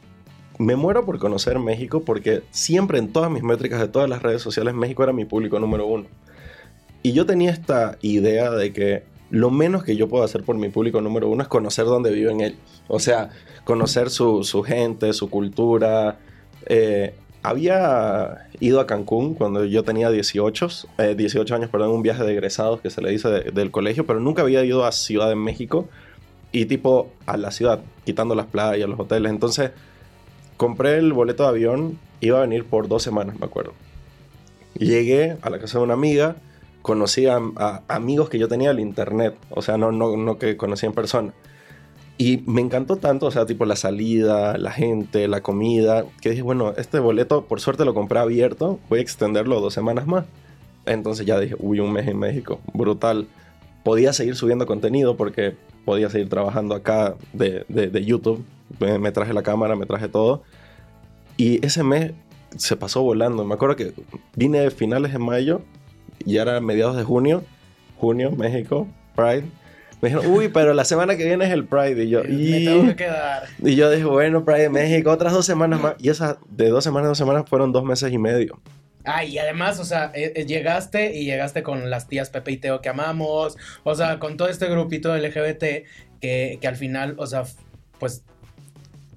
me muero por conocer México porque siempre en todas mis métricas de todas las redes sociales, México era mi público número uno. Y yo tenía esta idea de que lo menos que yo puedo hacer por mi público número uno es conocer dónde viven ellos. O sea, conocer su, su gente, su cultura. Eh, había ido a Cancún cuando yo tenía 18, eh, 18 años, perdón, un viaje de egresados que se le dice de- del colegio, pero nunca había ido a Ciudad de México y tipo a la ciudad, quitando las playas, los hoteles. Entonces, compré el boleto de avión, iba a venir por dos semanas, me acuerdo. Llegué a la casa de una amiga, conocí a, amigos que yo tenía del internet, o sea, no, no, no que conocí en persona. Y me encantó tanto, o sea, tipo la salida, la gente, la comida, que dije, bueno, este boleto por suerte lo compré abierto, voy a extenderlo dos semanas más. Entonces ya dije, uy, un mes en México, brutal. Podía seguir subiendo contenido porque podía seguir trabajando acá de, de- de YouTube. Me, me traje la cámara, me traje todo. Y ese mes se pasó volando. Me acuerdo que vine de finales de mayo y ya era mediados de junio. Junio, México, Pride. Me dijeron, uy, pero la semana que viene es el Pride. Y yo, Me y... tengo que quedar. Y yo dije, bueno, Pride de México, otras dos semanas más. Y esas de dos semanas dos semanas fueron dos meses y medio. Ah, y además, o sea, eh, eh, llegaste y llegaste con las tías Pepe y Teo que amamos, o sea, con todo este grupito LGBT que, que al final, o sea, pues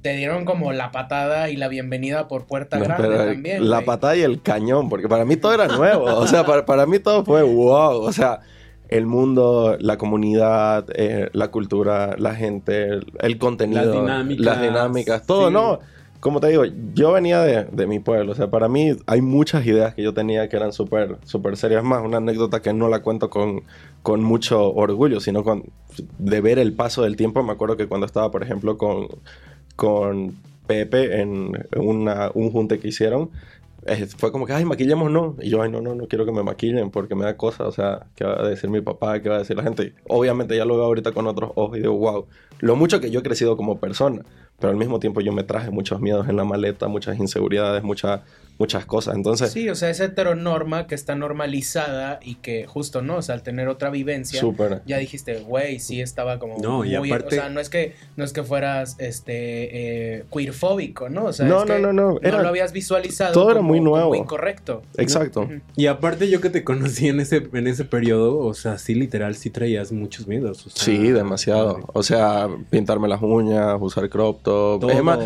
te dieron como la patada y la bienvenida por puerta No, grande pero también. la güey. patada y el cañón, porque para mí todo era nuevo. O sea, para, para mí todo fue wow. O sea, el mundo, la comunidad, eh, la cultura, la gente, el, contenido, Las dinámicas, las dinámicas, todo, sí. ¿no? Como te digo, yo venía de, de mi pueblo. O sea, para mí hay muchas ideas que yo tenía que eran súper, súper serias. Más, una anécdota que no la cuento con, con mucho orgullo, sino con de ver el paso del tiempo. Me acuerdo que cuando estaba, por ejemplo, con, con Pepe en una, un junte que hicieron, eh, fue como que, ay, maquillemos, no. Y yo, ay, no, no, no quiero que me maquillen porque me da cosa. O sea, ¿qué va a decir mi papá? ¿Qué va a decir la gente? Obviamente ya lo veo ahorita con otros ojos y digo, wow, lo mucho que yo he crecido como persona. Pero al mismo tiempo yo me traje muchos miedos en la maleta, muchas inseguridades, muchas muchas cosas. Entonces, Sí, o sea, esa heteronorma que está normalizada y que justo, ¿no? O sea, al tener otra vivencia, Súper. ya dijiste, güey, sí estaba como No, y muy, aparte- o sea, no es que no es que fueras este eh, queerfóbico, ¿no? O sea, No, es no, que no, no, era- lo habías visualizado todo era como- muy como nuevo. incorrecto. exacto. Y aparte yo que te conocí en ese, en ese periodo, o sea, sí literal, sí traías muchos miedos. o sea, Sí, demasiado. O sea, pintarme las uñas, usar crop top. Todo. Es más,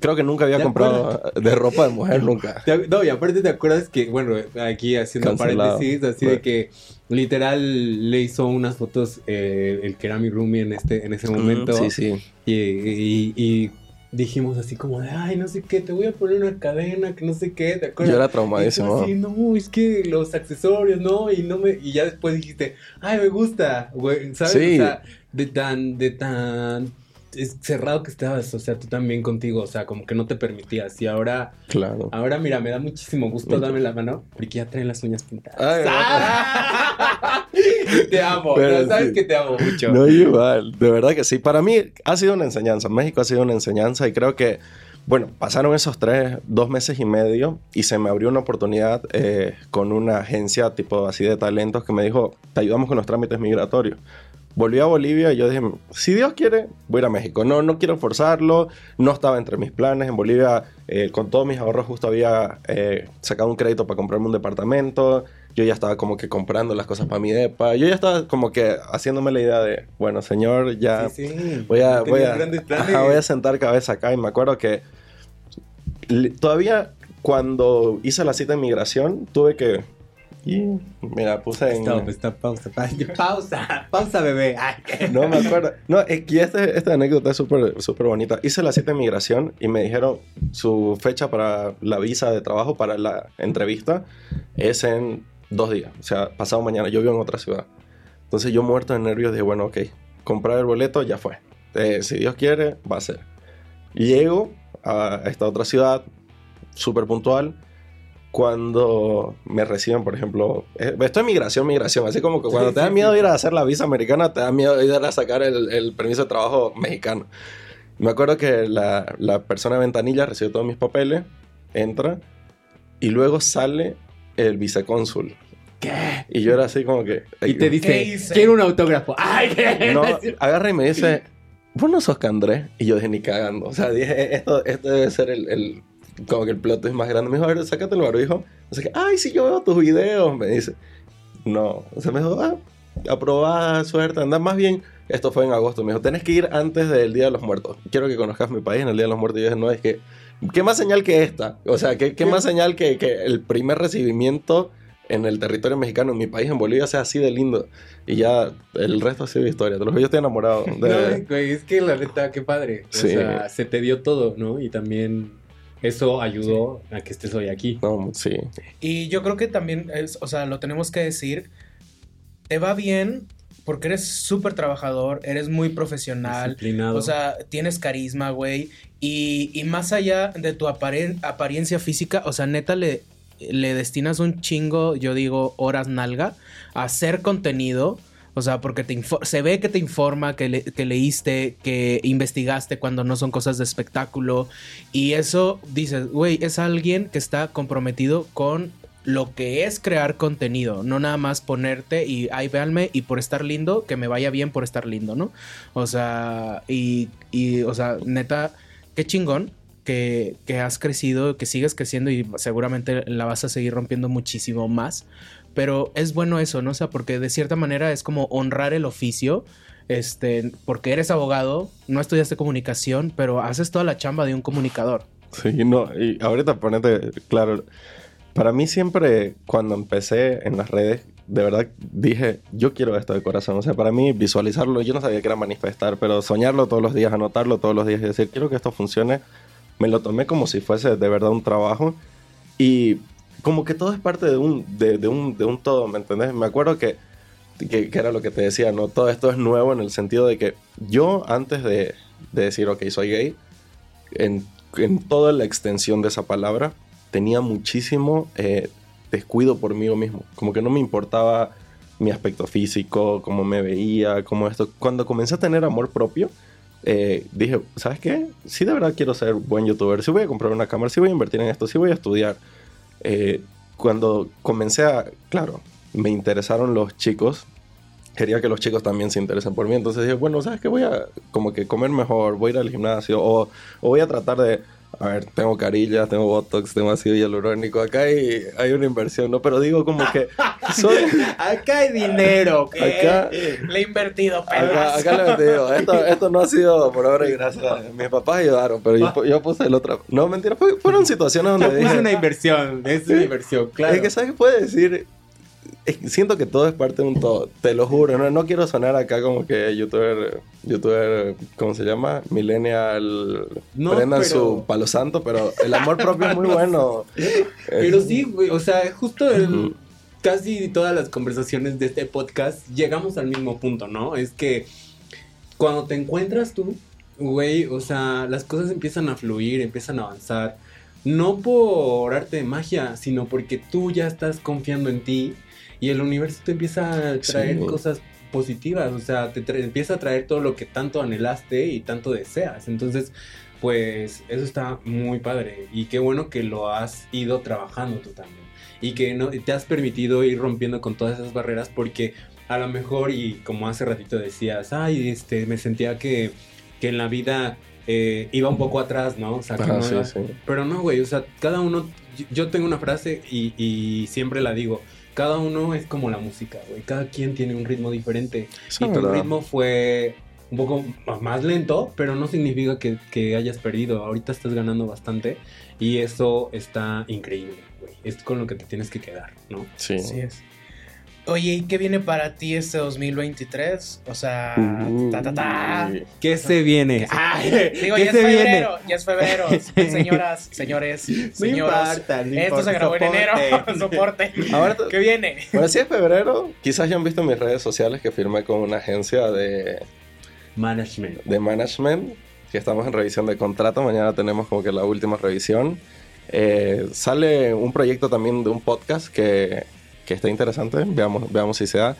creo que nunca había ¿Te comprado de ropa de mujer, nunca. No, y aparte te acuerdas que, bueno, aquí haciendo Cancelado. paréntesis, así de que literal le hizo unas fotos eh, el que era mi roomie en este en ese momento. Sí, sí. Y, y- y dijimos así como de, ay, no sé qué, te voy a poner una cadena, que no sé qué, ¿te acuerdas? Yo era Y traumadísimo. tú así, no, es que los accesorios, no, y no me, y ya después dijiste, ay, me gusta, güey, ¿sabes? Sí. O sea, de tan, de tan cerrado que estabas, o sea, tú también contigo, o sea, como que no te permitías, y ahora, Claro. ahora mira, me da muchísimo gusto, dame la mano, porque ya traen las uñas pintadas. Ay, ¡Ah! <laughs> te amo, Pero no, sabes sí. que te amo mucho. No, igual, de verdad que sí. Para mí ha sido una enseñanza. México ha sido una enseñanza y creo que, bueno, pasaron esos tres, dos meses y medio y se me abrió una oportunidad eh, con una agencia tipo así de talentos que me dijo, te ayudamos con los trámites migratorios. Volví a Bolivia y yo dije, si Dios quiere, voy a ir a México. No, no quiero forzarlo, no estaba entre mis planes. En Bolivia, eh, con todos mis ahorros, justo había eh, sacado un crédito para comprarme un departamento. Yo ya estaba como que comprando las cosas para mi depa. Yo ya estaba como que haciéndome la idea de, bueno, señor, ya Sí, sí. voy a, voy a, ajá, voy a sentar cabeza acá. Y me acuerdo que todavía cuando hice la cita de inmigración, tuve que... Y mira, puse en... Stop, stop, pausa, pa- <laughs> pausa, pausa, bebé. Ay, <laughs> No me acuerdo. No, es que este- esta anécdota es súper súper bonita. Hice la cita de inmigración y me dijeron su fecha para la visa de trabajo para la entrevista es en dos días. O sea, pasado mañana. Yo vivo en otra ciudad. Entonces yo muerto de nervios dije, bueno, ok, comprar el boleto ya fue. Eh, si Dios quiere, va a ser. Llego a esta otra ciudad, súper puntual. Cuando me reciben, por ejemplo, eh, esto es migración, migración, así como que cuando Sí, te da sí, miedo sí. ir a hacer la visa americana, te da miedo ir a sacar el, el permiso de trabajo mexicano. Me acuerdo que la, la persona de ventanilla recibe todos mis papeles, entra y luego sale el vicecónsul. ¿Qué? Y yo era así como que... Y te ¿Qué dice, quiero un autógrafo. <laughs> Ay, ¿qué? No, agarra y me dice, vos no sos Candré. Y yo dije, ni cagando. O sea, dije, esto, esto debe ser el, el- como que el plot twist más grande. Me dijo, a ver, sácate el barbijo. No sé qué, ay, sí, yo veo tus videos, me dice. no. O sea, me dijo, ah, aprobada, suerte, anda más bien. Esto fue en agosto. Me dijo, tenés que ir antes del Día de los Muertos. Quiero que conozcas mi país en el Día de los Muertos. Y yo dije, no, es que, ¿qué más señal que esta? O sea, ¿qué, qué más señal que, que el primer recibimiento en el territorio mexicano, en mi país, en Bolivia, sea así de lindo? Y ya el resto ha sido historia. Te lo yo estoy enamorado. <laughs> De... No, es que la neta, qué padre. O Sí. sea, se te dio todo, ¿no? Y también eso ayudó a que estés hoy aquí. No, sí. Y yo creo que también, es, o sea, lo tenemos que decir, te va bien porque eres súper trabajador, eres muy profesional, Disciplinado. o sea, tienes carisma, güey, y, y más allá de tu aparen- apariencia física, o sea, neta le, le destinas un chingo, yo digo, horas nalga, a hacer contenido. O sea, porque te se ve que te informa, que, le- que leíste, que investigaste cuando no son cosas de espectáculo. Y eso dices, güey, es alguien que está comprometido con lo que es crear contenido, no nada más ponerte y ahí véanme y por estar lindo, que me vaya bien por estar lindo, ¿no? O sea, y, y o sea, neta, qué chingón que, que has crecido, que sigues creciendo y seguramente la vas a seguir rompiendo muchísimo más. Pero es bueno eso, ¿no? O sea, porque de cierta manera es como honrar el oficio. Este, porque eres abogado, no estudiaste comunicación, pero haces toda la chamba de un comunicador. Sí, no, y ahorita ponete, claro, para mí siempre cuando empecé en las redes, de verdad dije, yo quiero esto de corazón, o sea, para mí visualizarlo, yo no sabía que era manifestar, pero soñarlo todos los días, anotarlo todos los días y decir, quiero que esto funcione, me lo tomé como si fuese de verdad un trabajo y como que todo es parte de un, de, de un, de un todo, ¿me entendés? Me acuerdo que, que, que era lo que te decía, ¿no? Todo esto es nuevo en el sentido de que yo antes de, de decir, ok, soy gay, en, en toda la extensión de esa palabra, tenía muchísimo eh, descuido por mí mismo. Como que no me importaba mi aspecto físico, cómo me veía, cómo esto. Cuando comencé a tener amor propio, eh, dije, ¿sabes qué? Sí, de verdad quiero ser buen youtuber. Sí voy a comprar una cámara, sí voy a invertir en esto, sí voy a estudiar. Eh, cuando comencé a, claro, me interesaron los chicos. Quería que los chicos también se interesen por mí. Entonces dije, bueno, ¿sabes qué? Voy a como que comer mejor, voy a ir al gimnasio o, o voy a tratar de... A ver, tengo carillas, tengo botox, tengo ácido hialurónico. Acá hay, hay una inversión, ¿no? Pero digo como que... <laughs> Soy, Acá hay dinero. ¿qué? acá, Le he invertido, acá, perras. <laughs> acá les digo, esto, esto no ha sido por obra y gracia. Mis papás ayudaron, pero yo, yo puse el otro... No, mentira, fue- fueron situaciones donde <laughs> Yo dije... puse una inversión. Es una inversión, claro. Es que, ¿sabes qué puede decir? <laughs> Siento que todo es parte de un todo, te lo juro. No, no quiero sonar acá como que youtuber, youtuber, ¿cómo se llama? Millennial, No, prendan pero- su palo santo, pero el amor propio es muy <laughs> bueno. Pero sí, güey, o sea, justo en Ujú. casi todas las conversaciones de este podcast llegamos al mismo punto, ¿no? Es que cuando te encuentras tú, güey, o sea, las cosas empiezan a fluir, empiezan a avanzar. No por arte de magia, sino porque tú ya estás confiando en ti y el universo te empieza a traer Sí. cosas positivas, o sea, te empieza a traer todo lo que tanto anhelaste y tanto deseas. Entonces, pues eso está muy padre y qué bueno que lo has ido trabajando tú también y que no te has permitido ir rompiendo con todas esas barreras porque a lo mejor y como hace ratito decías, ay, este, me sentía que, que en la vida eh, iba un poco atrás, ¿no? O sea, que Ajá, no sí, iba- sí. pero no, güey, o sea, cada uno, yo- yo tengo una frase y, y siempre la digo, cada uno es como la música, güey, cada quien tiene un ritmo diferente y tu verdad. ritmo fue un poco más lento, pero no significa que, que hayas perdido, ahorita estás ganando bastante y eso está increíble, güey, es con lo que te tienes que quedar, ¿no? Sí. Así es. Oye, ¿y qué viene para ti este 2023? O sea, ta, ta, ta. ¿Qué se viene? Ay, digo, ¿Qué ya es se viene? febrero, ya es febrero. <laughs> Señoras, señores, señoros. importa, no Esto importa, se grabó en enero. soporte. <laughs> Soporte. Ahora te- ¿Qué viene? Bueno, si es febrero, quizás ya han visto en mis redes sociales que firmé con una agencia de, Management. de management, que estamos en revisión de contrato. Mañana tenemos como que la última revisión. Eh, sale un proyecto también de un podcast que, que está interesante. Veamos, veamos si se da.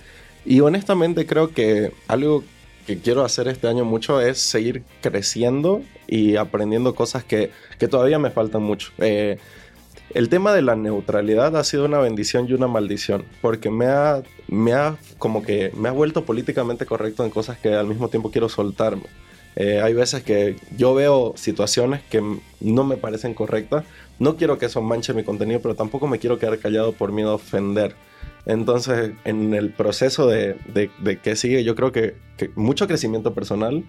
Y honestamente creo que algo que quiero hacer este año mucho es seguir creciendo y aprendiendo cosas que, que todavía me faltan mucho. Eh, el tema de la neutralidad ha sido una bendición y una maldición, porque me ha, me ha como que me ha vuelto políticamente correcto en cosas que al mismo tiempo quiero soltarme. Eh, hay veces que yo veo situaciones que no me parecen correctas. No quiero que eso manche mi contenido, pero tampoco me quiero quedar callado por miedo a ofender. Entonces, en el proceso de, de, que sigue, yo creo que, mucho crecimiento personal,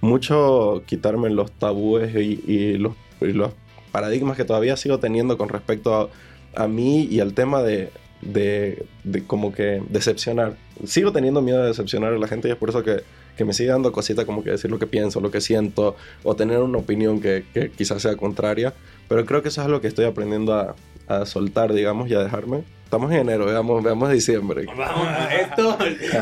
mucho quitarme los tabúes y, y los, y los paradigmas que todavía sigo teniendo con respecto a, a mí y al tema de, de, de como que decepcionar. Sigo teniendo miedo de decepcionar a la gente y es por eso que, que me sigue dando cosita como que decir lo que pienso, lo que siento o tener una opinión que, quizás sea contraria. Pero creo que eso es algo que estoy aprendiendo a, a soltar, digamos, y a dejarme. Estamos en enero, veamos, veamos diciembre. Vamos, esto,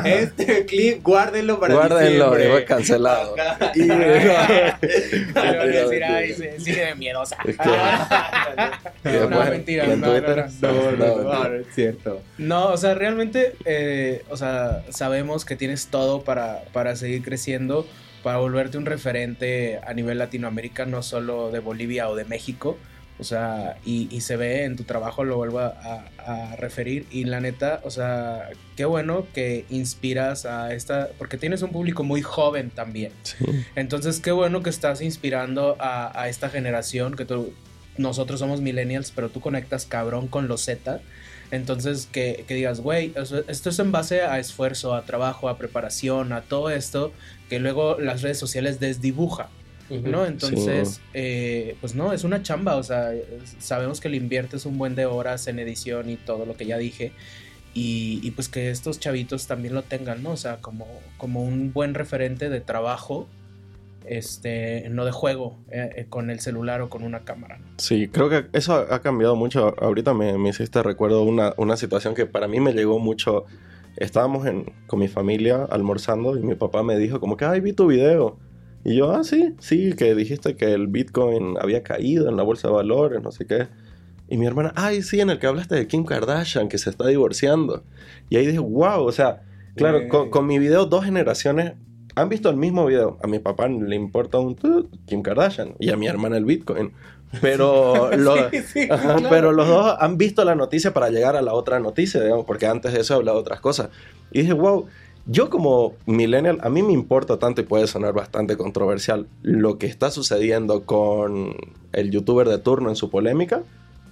este clip, guárdenlo para Guárdenlo, diciembre. fue cancelado. <laughs> Y- van a decir, ay, <laughs> sí, sí, de miedosa. Es que- <laughs> no, después- mentira. no, no, Twitter- no. No, no, No, no, no, es cierto. No, o sea, realmente, eh, o sea, sabemos que tienes todo para, para seguir creciendo, para volverte un referente a nivel Latinoamérica, no solo de Bolivia o de México. O sea, y, y se ve en tu trabajo, lo vuelvo a, a- a referir. Y la neta, o sea, qué bueno que inspiras a esta, porque tienes un público muy joven también. Entonces, qué bueno que estás inspirando a, a esta generación, que tú, nosotros somos millennials, pero tú conectas cabrón con los Z. Entonces, que, que digas, güey, esto es en base a esfuerzo, a trabajo, a preparación, a todo esto, que luego las redes sociales desdibuja. ¿No? Entonces, eh, pues no, es una chamba, o sea, sabemos que le inviertes un buen de horas en edición y todo lo que ya dije, y, y pues que estos chavitos también lo tengan, ¿no? O sea, como, como un buen referente de trabajo, este, no de juego, eh, eh, con el celular o con una cámara. ¿no? Sí, creo que eso ha ha cambiado mucho. Ahorita me, me hiciste recuerdo una, una situación que para mí me llegó mucho. Estábamos en, con mi familia almorzando y mi papá me dijo como que, ay, vi tu video. Y yo, ah, sí, sí, que dijiste que el Bitcoin había caído en la bolsa de valores, no sé qué. Y mi hermana, ay, sí, en el que hablaste de Kim Kardashian, que se está divorciando. Y ahí dije, wow, o sea, claro, Eh. con, con mi video dos generaciones han visto el mismo video. A mi papá le importa un tut, Kim Kardashian y a mi hermana el Bitcoin. Pero, <laughs> Sí, sí, Ajá, claro. pero los dos han visto la noticia para llegar a la otra noticia, digamos, porque antes de eso he hablado de otras cosas. Y dije, wow, yo como millennial, a mí me importa tanto y puede sonar bastante controversial lo que está sucediendo con el youtuber de turno en su polémica,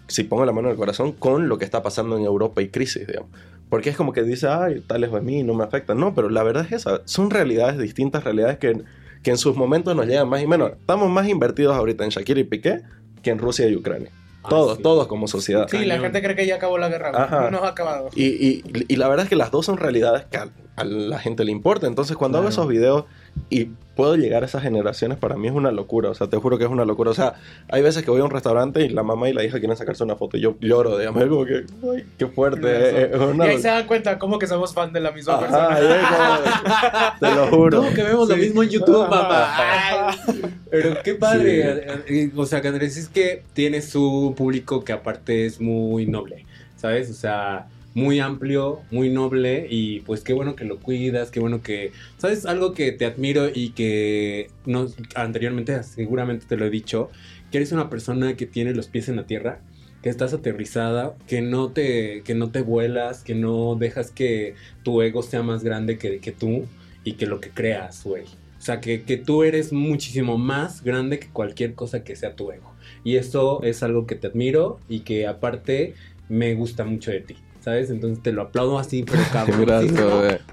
si pongo la mano en el corazón, con lo que está pasando en Europa y crisis, digamos. Porque es como que dice, ay, tal lejos de mí, no me afecta. No, pero la verdad es esa. Son realidades distintas, realidades que, que en sus momentos nos llegan más y menos. Estamos más invertidos ahorita en Shakira y Piqué que en Rusia y Ucrania. Todos, todos como sociedad. Sí, la gente cree que ya acabó la guerra. Ajá. no ha acabado. Y, y- y la verdad es que las dos son realidades que a, la gente le importa. Entonces, cuando hago Claro. esos videos y puedo llegar a esas generaciones, para mí es una locura. O sea, te juro que es una locura. O sea, hay veces que voy a un restaurante y la mamá y la hija quieren sacarse una foto y yo lloro, digamos, es como que, ay, qué fuerte. eh, es una y ahí se dan cuenta como que somos fan de la misma Ajá, persona. como- <laughs> te lo juro. No, que vemos lo mismo en YouTube, Ajá. papá. Ay, <laughs> Pero qué padre. eh, O sea, que Andrés es que tiene su público que aparte es muy noble, ¿sabes? O sea, muy amplio, muy noble y pues qué bueno que lo cuidas, qué bueno que, ¿sabes? Algo que te admiro y que no, anteriormente seguramente te lo he dicho, que eres una persona que tiene los pies en la tierra, que estás aterrizada, que no te, que no te vuelas, que no dejas que tu ego sea más grande que, tú y que lo que creas, güey. O sea, que, que tú eres muchísimo más grande que cualquier cosa que sea tu ego. Y eso es algo que te admiro y que aparte me gusta mucho de ti. ¿Sabes? Entonces te lo aplaudo así, pero <laughs> cabrón.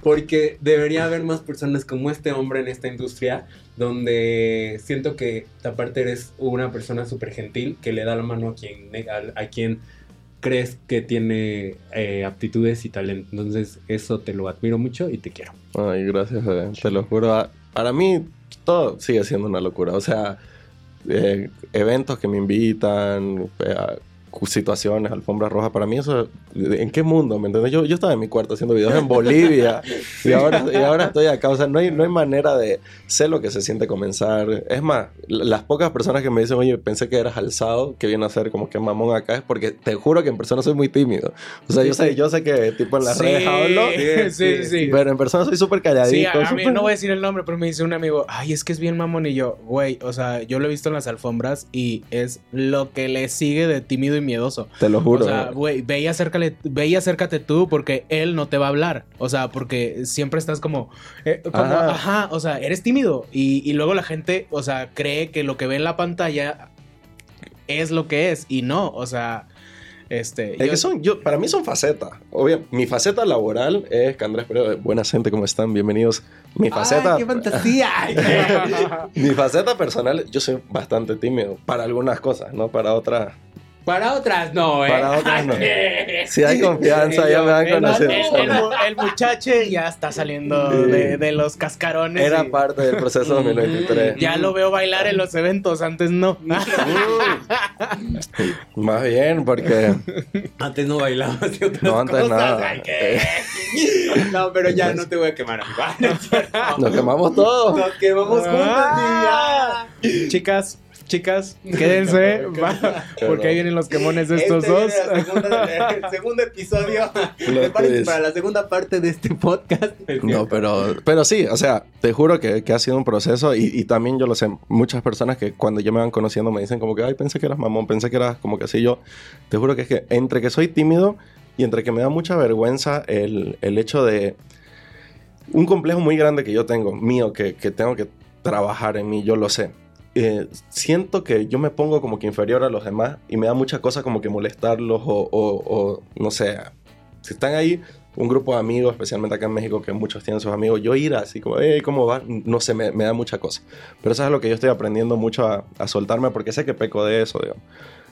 Porque debería haber más personas como este hombre en esta industria, donde siento que aparte eres una persona súper gentil que le da la mano a quien, a, a quien crees que tiene eh, aptitudes y talento. Entonces, eso te lo admiro mucho y te quiero. Ay, gracias, bebé. Te lo juro. Ah, Para mí, todo sigue siendo una locura. O sea, eh, eventos que me invitan, eh, situaciones, alfombras rojas, para mí eso, ¿en qué mundo? ¿Me entiendes? Yo, yo estaba en mi cuarto haciendo videos en Bolivia <laughs> y, ahora, y ahora estoy acá. O sea, no hay, no hay manera de... Sé lo que se siente comenzar. Es más, las pocas personas que me dicen, oye, pensé que eras alzado, que viene a ser como que mamón acá, es porque te juro que en persona soy muy tímido. O sea, yo sé, yo sé que tipo en las Sí, redes hablo, sí, sí, sí. pero en persona soy súper calladito. Sí, a, a mí no voy a decir el nombre, pero me dice un amigo, ay, es que es bien mamón y yo, güey, o sea, yo lo he visto en las alfombras y es lo que le sigue de tímido y miedoso. Te lo juro. O sea, güey, ve y acércale, ve y acércate tú porque él no te va a hablar. O sea, porque siempre estás como, eh, como, Ajá. ajá. o sea, eres tímido. Y, y luego la gente, o sea, cree que lo que ve en la pantalla es lo que es. Y no, o sea, Este, Es yo- que son, yo, para mí son facetas. Obvio, mi faceta laboral es que Andrés Peredo, buena gente, ¿cómo están? Bienvenidos. Mi faceta, ¡Ay, qué fantasía! <laughs> mi faceta personal, yo soy bastante tímido para algunas cosas, no para otras. Para otras no, ¿eh? Para otras no. <laughs> Si hay confianza, ya me van el, conociendo. el- el mu- el muchacho ya está saliendo Sí. de, de los cascarones. Era y- parte del proceso 2023. <laughs> Ya lo veo bailar en los eventos, antes no. <laughs> Más bien, porque Antes no otras no antes cosas. nada. Ay, ¿qué? No, pero ya no te voy a quemar, amigo. Nos quemamos todos. Nos quemamos juntos Ah. Chicas, chicas, <laughs> quédense. va, porque ahí vienen los quemones de ya. estos Este dos. viene la segunda- <laughs> el segundo episodio. Prepárense twist. para la segunda parte de este podcast. No, pero, pero sí, o sea, te juro que, que ha sido un proceso y, y también yo lo sé, muchas personas que cuando ya me van conociendo me dicen como que, ay, pensé que eras mamón, pensé que eras como que así yo. Te juro que es que entre que soy tímido y entre que me da mucha vergüenza el, el hecho de un complejo muy grande que yo tengo, mío, que, que tengo que trabajar en mí, yo lo sé. Eh, siento que yo me pongo como que inferior a los demás y me da mucha cosa como que molestarlos o, o- o, no sé, si están ahí un grupo de amigos, especialmente acá en México, que muchos tienen sus amigos, yo ir así como, hey, ¿cómo va? No sé, me, me da mucha cosa. Pero eso es lo que yo estoy aprendiendo mucho a, a soltarme porque sé que peco de eso, digamos.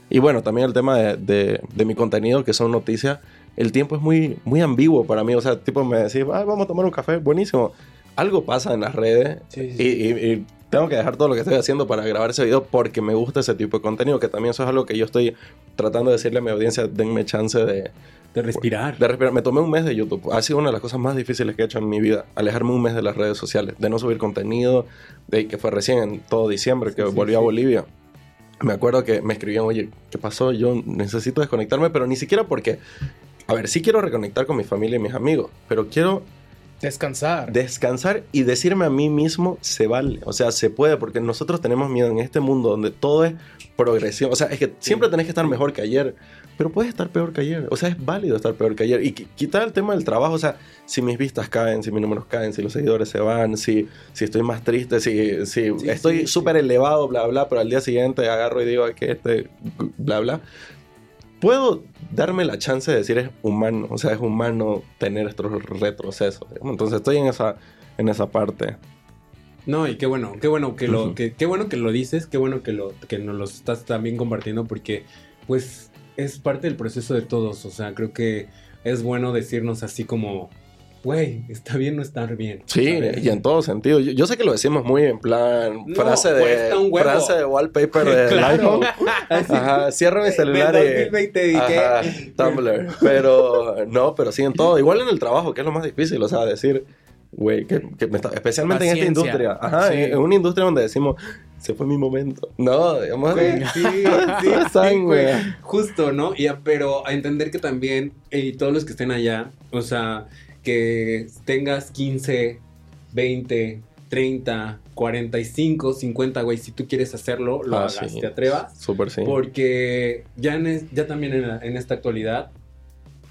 Y bueno, también el tema de, de- de mi contenido, que son noticias, el tiempo es muy, muy ambiguo para mí. O sea, tipo me decís, "Ah, vamos a tomar un café, buenísimo. Algo pasa en las redes Y, y- y tengo que dejar todo lo que estoy haciendo para grabar ese video porque me gusta ese tipo de contenido, que también eso es algo que yo estoy tratando de decirle a mi audiencia, denme chance de... De respirar. De respirar. Me tomé un mes de YouTube. Ha sido una de las cosas más difíciles que he hecho en mi vida. Alejarme un mes de las redes sociales, de no subir contenido, de que fue recién en todo diciembre que volví a Bolivia. Me acuerdo que me escribían, oye, ¿qué pasó? Yo necesito desconectarme, pero ni siquiera porque... A ver, sí quiero reconectar con mi familia y mis amigos, pero quiero Descansar. descansar y decirme a mí mismo se vale, o sea, se puede, porque nosotros tenemos miedo en este mundo donde todo es progresión, o sea, es que siempre tenés que estar mejor que ayer, pero puedes estar peor que ayer, o sea, es válido estar peor que ayer. Y qui- quitar el tema del trabajo, o sea, si mis vistas caen, si mis números caen, si los seguidores se van, si, si estoy más triste, si, si estoy súper elevado, bla, bla, pero al día siguiente agarro y digo que este, bla, bla. Puedo darme la chance de decir es humano, o sea, es humano tener estos retrocesos. Entonces estoy en esa, en esa parte. No, y qué bueno, qué bueno que lo, que, qué bueno que lo dices, qué bueno que lo, que nos lo estás también compartiendo, porque pues es parte del proceso de todos. O sea, creo que es bueno decirnos así como, güey, está bien no estar bien. Sí, ¿sabes? y en todo sentido. Yo, yo sé que lo decimos muy en plan No, frase de cuesta un huevo. frase de wallpaper <laughs> del Claro. iPhone. Ajá, cierro mi celular y 2020 y Ajá. Tumblr. Pero no, pero sí en todo. Igual en el trabajo, que es lo más difícil, o sea, decir, güey, que, que me está- especialmente en esta industria. Ajá, Sí. en, en una industria donde decimos, se fue mi momento. No, digamos, Güey, <laughs> sí, sí, sí, güey. Justo, ¿no? Y a- pero a entender que también, eh, y todos los que estén allá, o sea, que tengas 15, 20, 30, 45, 50, güey, si tú quieres hacerlo, lo Ah, hagas, sí. te atrevas. Súper sí. Porque ya, en es- ya también en, la- en esta actualidad,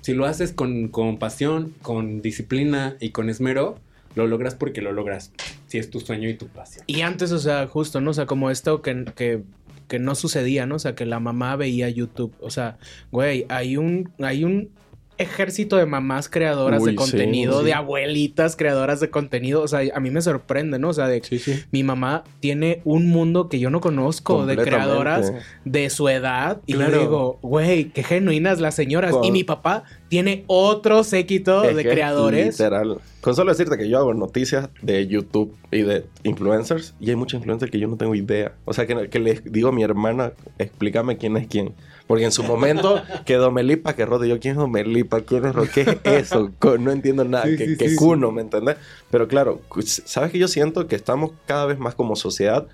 si lo haces con, con pasión, con disciplina y con esmero, lo logras porque lo logras. Si es tu sueño y tu pasión. Y antes, o sea, justo, ¿no? O sea, como esto que, que, que no sucedía, ¿no? O sea, que la mamá veía YouTube. O sea, güey, hay un, hay un ejército de mamás creadoras Uy, de contenido, sí, de sí. abuelitas creadoras de contenido. O sea, a mí me sorprende, ¿no? O sea, de mi mamá tiene un mundo que yo no conozco de creadoras de su edad. Y Claro. yo digo, güey, qué genuinas las señoras. Con- Y mi papá tiene otro séquito Es de que creadores. Literal. Con solo decirte que yo hago noticias de YouTube y de influencers, y hay muchos influencers que yo no tengo idea. O sea, que, que les digo a mi hermana, explícame quién es quién. Porque en su momento <laughs> que Domelipa, que Rode, yo, ¿quién es Domelipa? ¿Quién es Rode? ¿Qué es eso? No entiendo nada. Sí, que sí, que sí, cuno, ¿me entendés? Pero claro, ¿sabes que yo siento que estamos cada vez más como sociedad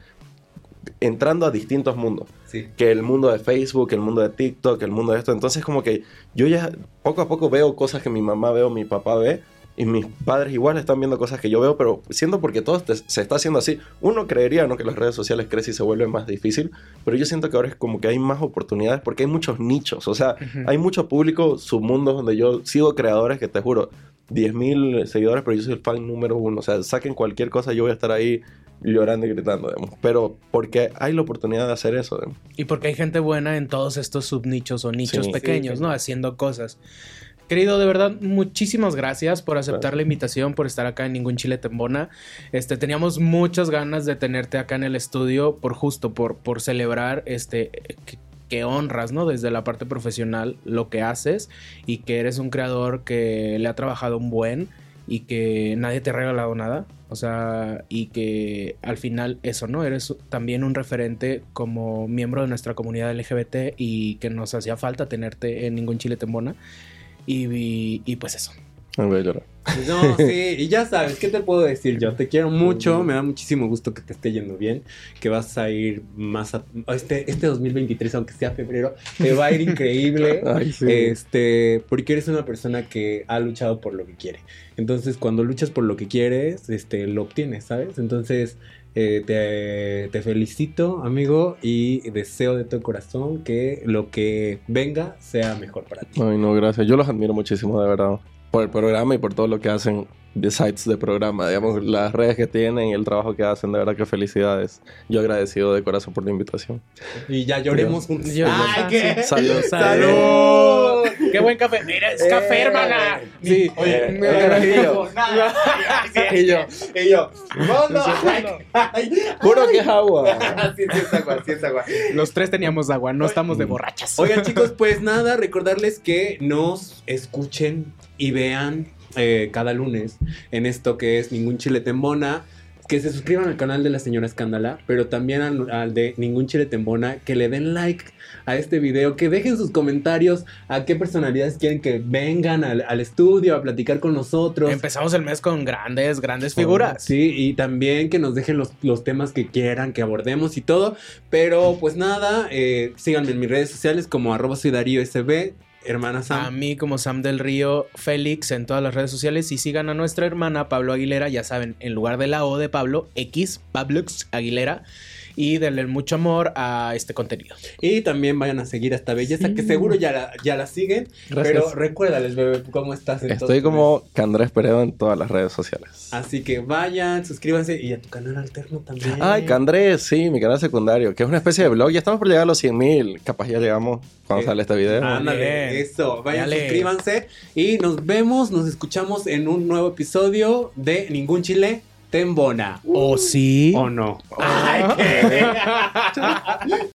entrando a distintos mundos? Sí. que el mundo de Facebook, el mundo de TikTok, el mundo de esto. Entonces como que yo ya poco a poco veo cosas que mi mamá veo, mi papá ve. Y mis padres igual están viendo cosas que yo veo, pero siento porque todo este- se está haciendo así. Uno creería ¿no? que las redes sociales crecen y se vuelve más difícil, pero yo siento que ahora es como que hay más oportunidades porque hay muchos nichos. O sea, hay mucho público, submundos donde yo sigo creadores que te juro, 10.000 seguidores, pero yo soy el fan número uno. O sea, saquen cualquier cosa, yo voy a estar ahí llorando y gritando, digamos. Pero porque hay la oportunidad de hacer eso, digamos. Y porque hay gente buena en todos estos subnichos o nichos Sí. pequeños, Sí, ¿no? Haciendo cosas. Querido, de verdad, muchísimas gracias por aceptar la invitación, por estar acá en Ningún Chile Tembona. Este, teníamos muchas ganas de tenerte acá en el estudio por justo, por, por celebrar este, que, que honras, ¿no? Desde la parte profesional lo que haces y que eres un creador que le ha trabajado un buen y que nadie te ha regalado nada. O sea, y que al final eso, ¿no? Eres también un referente como miembro de nuestra comunidad LGBT y que nos hacía falta tenerte en Ningún Chile Tembona. Y, y, y pues eso. Me voy a llorar. No, sí, y ya sabes, ¿qué te puedo decir yo? Te quiero mucho, me da muchísimo gusto que te esté yendo bien, que vas a ir más a... Este, este 2023, aunque sea febrero, te va a ir increíble, <laughs> Ay, sí. este, porque eres una persona que ha luchado por lo que quiere. Entonces, cuando luchas por lo que quieres, este, lo obtienes, ¿sabes? Entonces, eh, te, te felicito, amigo, y deseo de todo corazón que lo que venga sea mejor para ti. Ay, no, gracias. Yo los admiro muchísimo, de verdad. Por el programa y por todo lo que hacen de sites de programa. Digamos, las redes que tienen y el trabajo que hacen. De verdad que felicidades. Yo agradecido de corazón por la invitación. Y ya lloremos juntos. Yo- ¡Ay, qué! Salud. ¡Salud! ¡Qué buen café! Mira, es café, hermana. Sí, Oye, y yo, y yo, y yo, Juro que es agua. Sí, sí es agua, sí es agua. Los tres teníamos agua, no estamos de borrachas. Oigan, chicos, pues nada, recordarles que nos escuchen y vean eh, cada lunes en esto que es Ningún Chile Tembona. Que se suscriban al canal de la señora Escándala, pero también al, al de Ningún Chile Tembona, que le den like a este video, que dejen sus comentarios a qué personalidades quieren que vengan al, al estudio a platicar con nosotros. Empezamos el mes con grandes, grandes figuras. Sí, y también que nos dejen los, los temas que quieran que abordemos y todo. Pero pues nada, eh, síganme en mis redes sociales como arroba soy Darío SB, hermana A Sam. mí como Sam del Río Félix en todas las redes sociales y sigan a nuestra hermana Pablo Aguilera, ya saben, en lugar de la O de Pablo, X, Pablux Aguilera. Y denle mucho amor a este contenido. Y también vayan a seguir a esta belleza que seguro ya la, ya la siguen. Gracias. Pero recuérdales, bebé, cómo estás en Estoy como Candrés Peredo en todas las redes sociales. Así que vayan, suscríbanse y a tu canal alterno también. Ay, Candrés, sí, mi canal secundario, que es una especie de blog. Ya estamos por llegar a los 100 mil. Capaz ya llegamos cuando Eh, sale este video. Ándale, eso. Vayan, Dale. suscríbanse. Y nos vemos, nos escuchamos en un nuevo episodio de Ningún Chile Tembona. ¿O sí? ¿O no? Ay, qué- <laughs>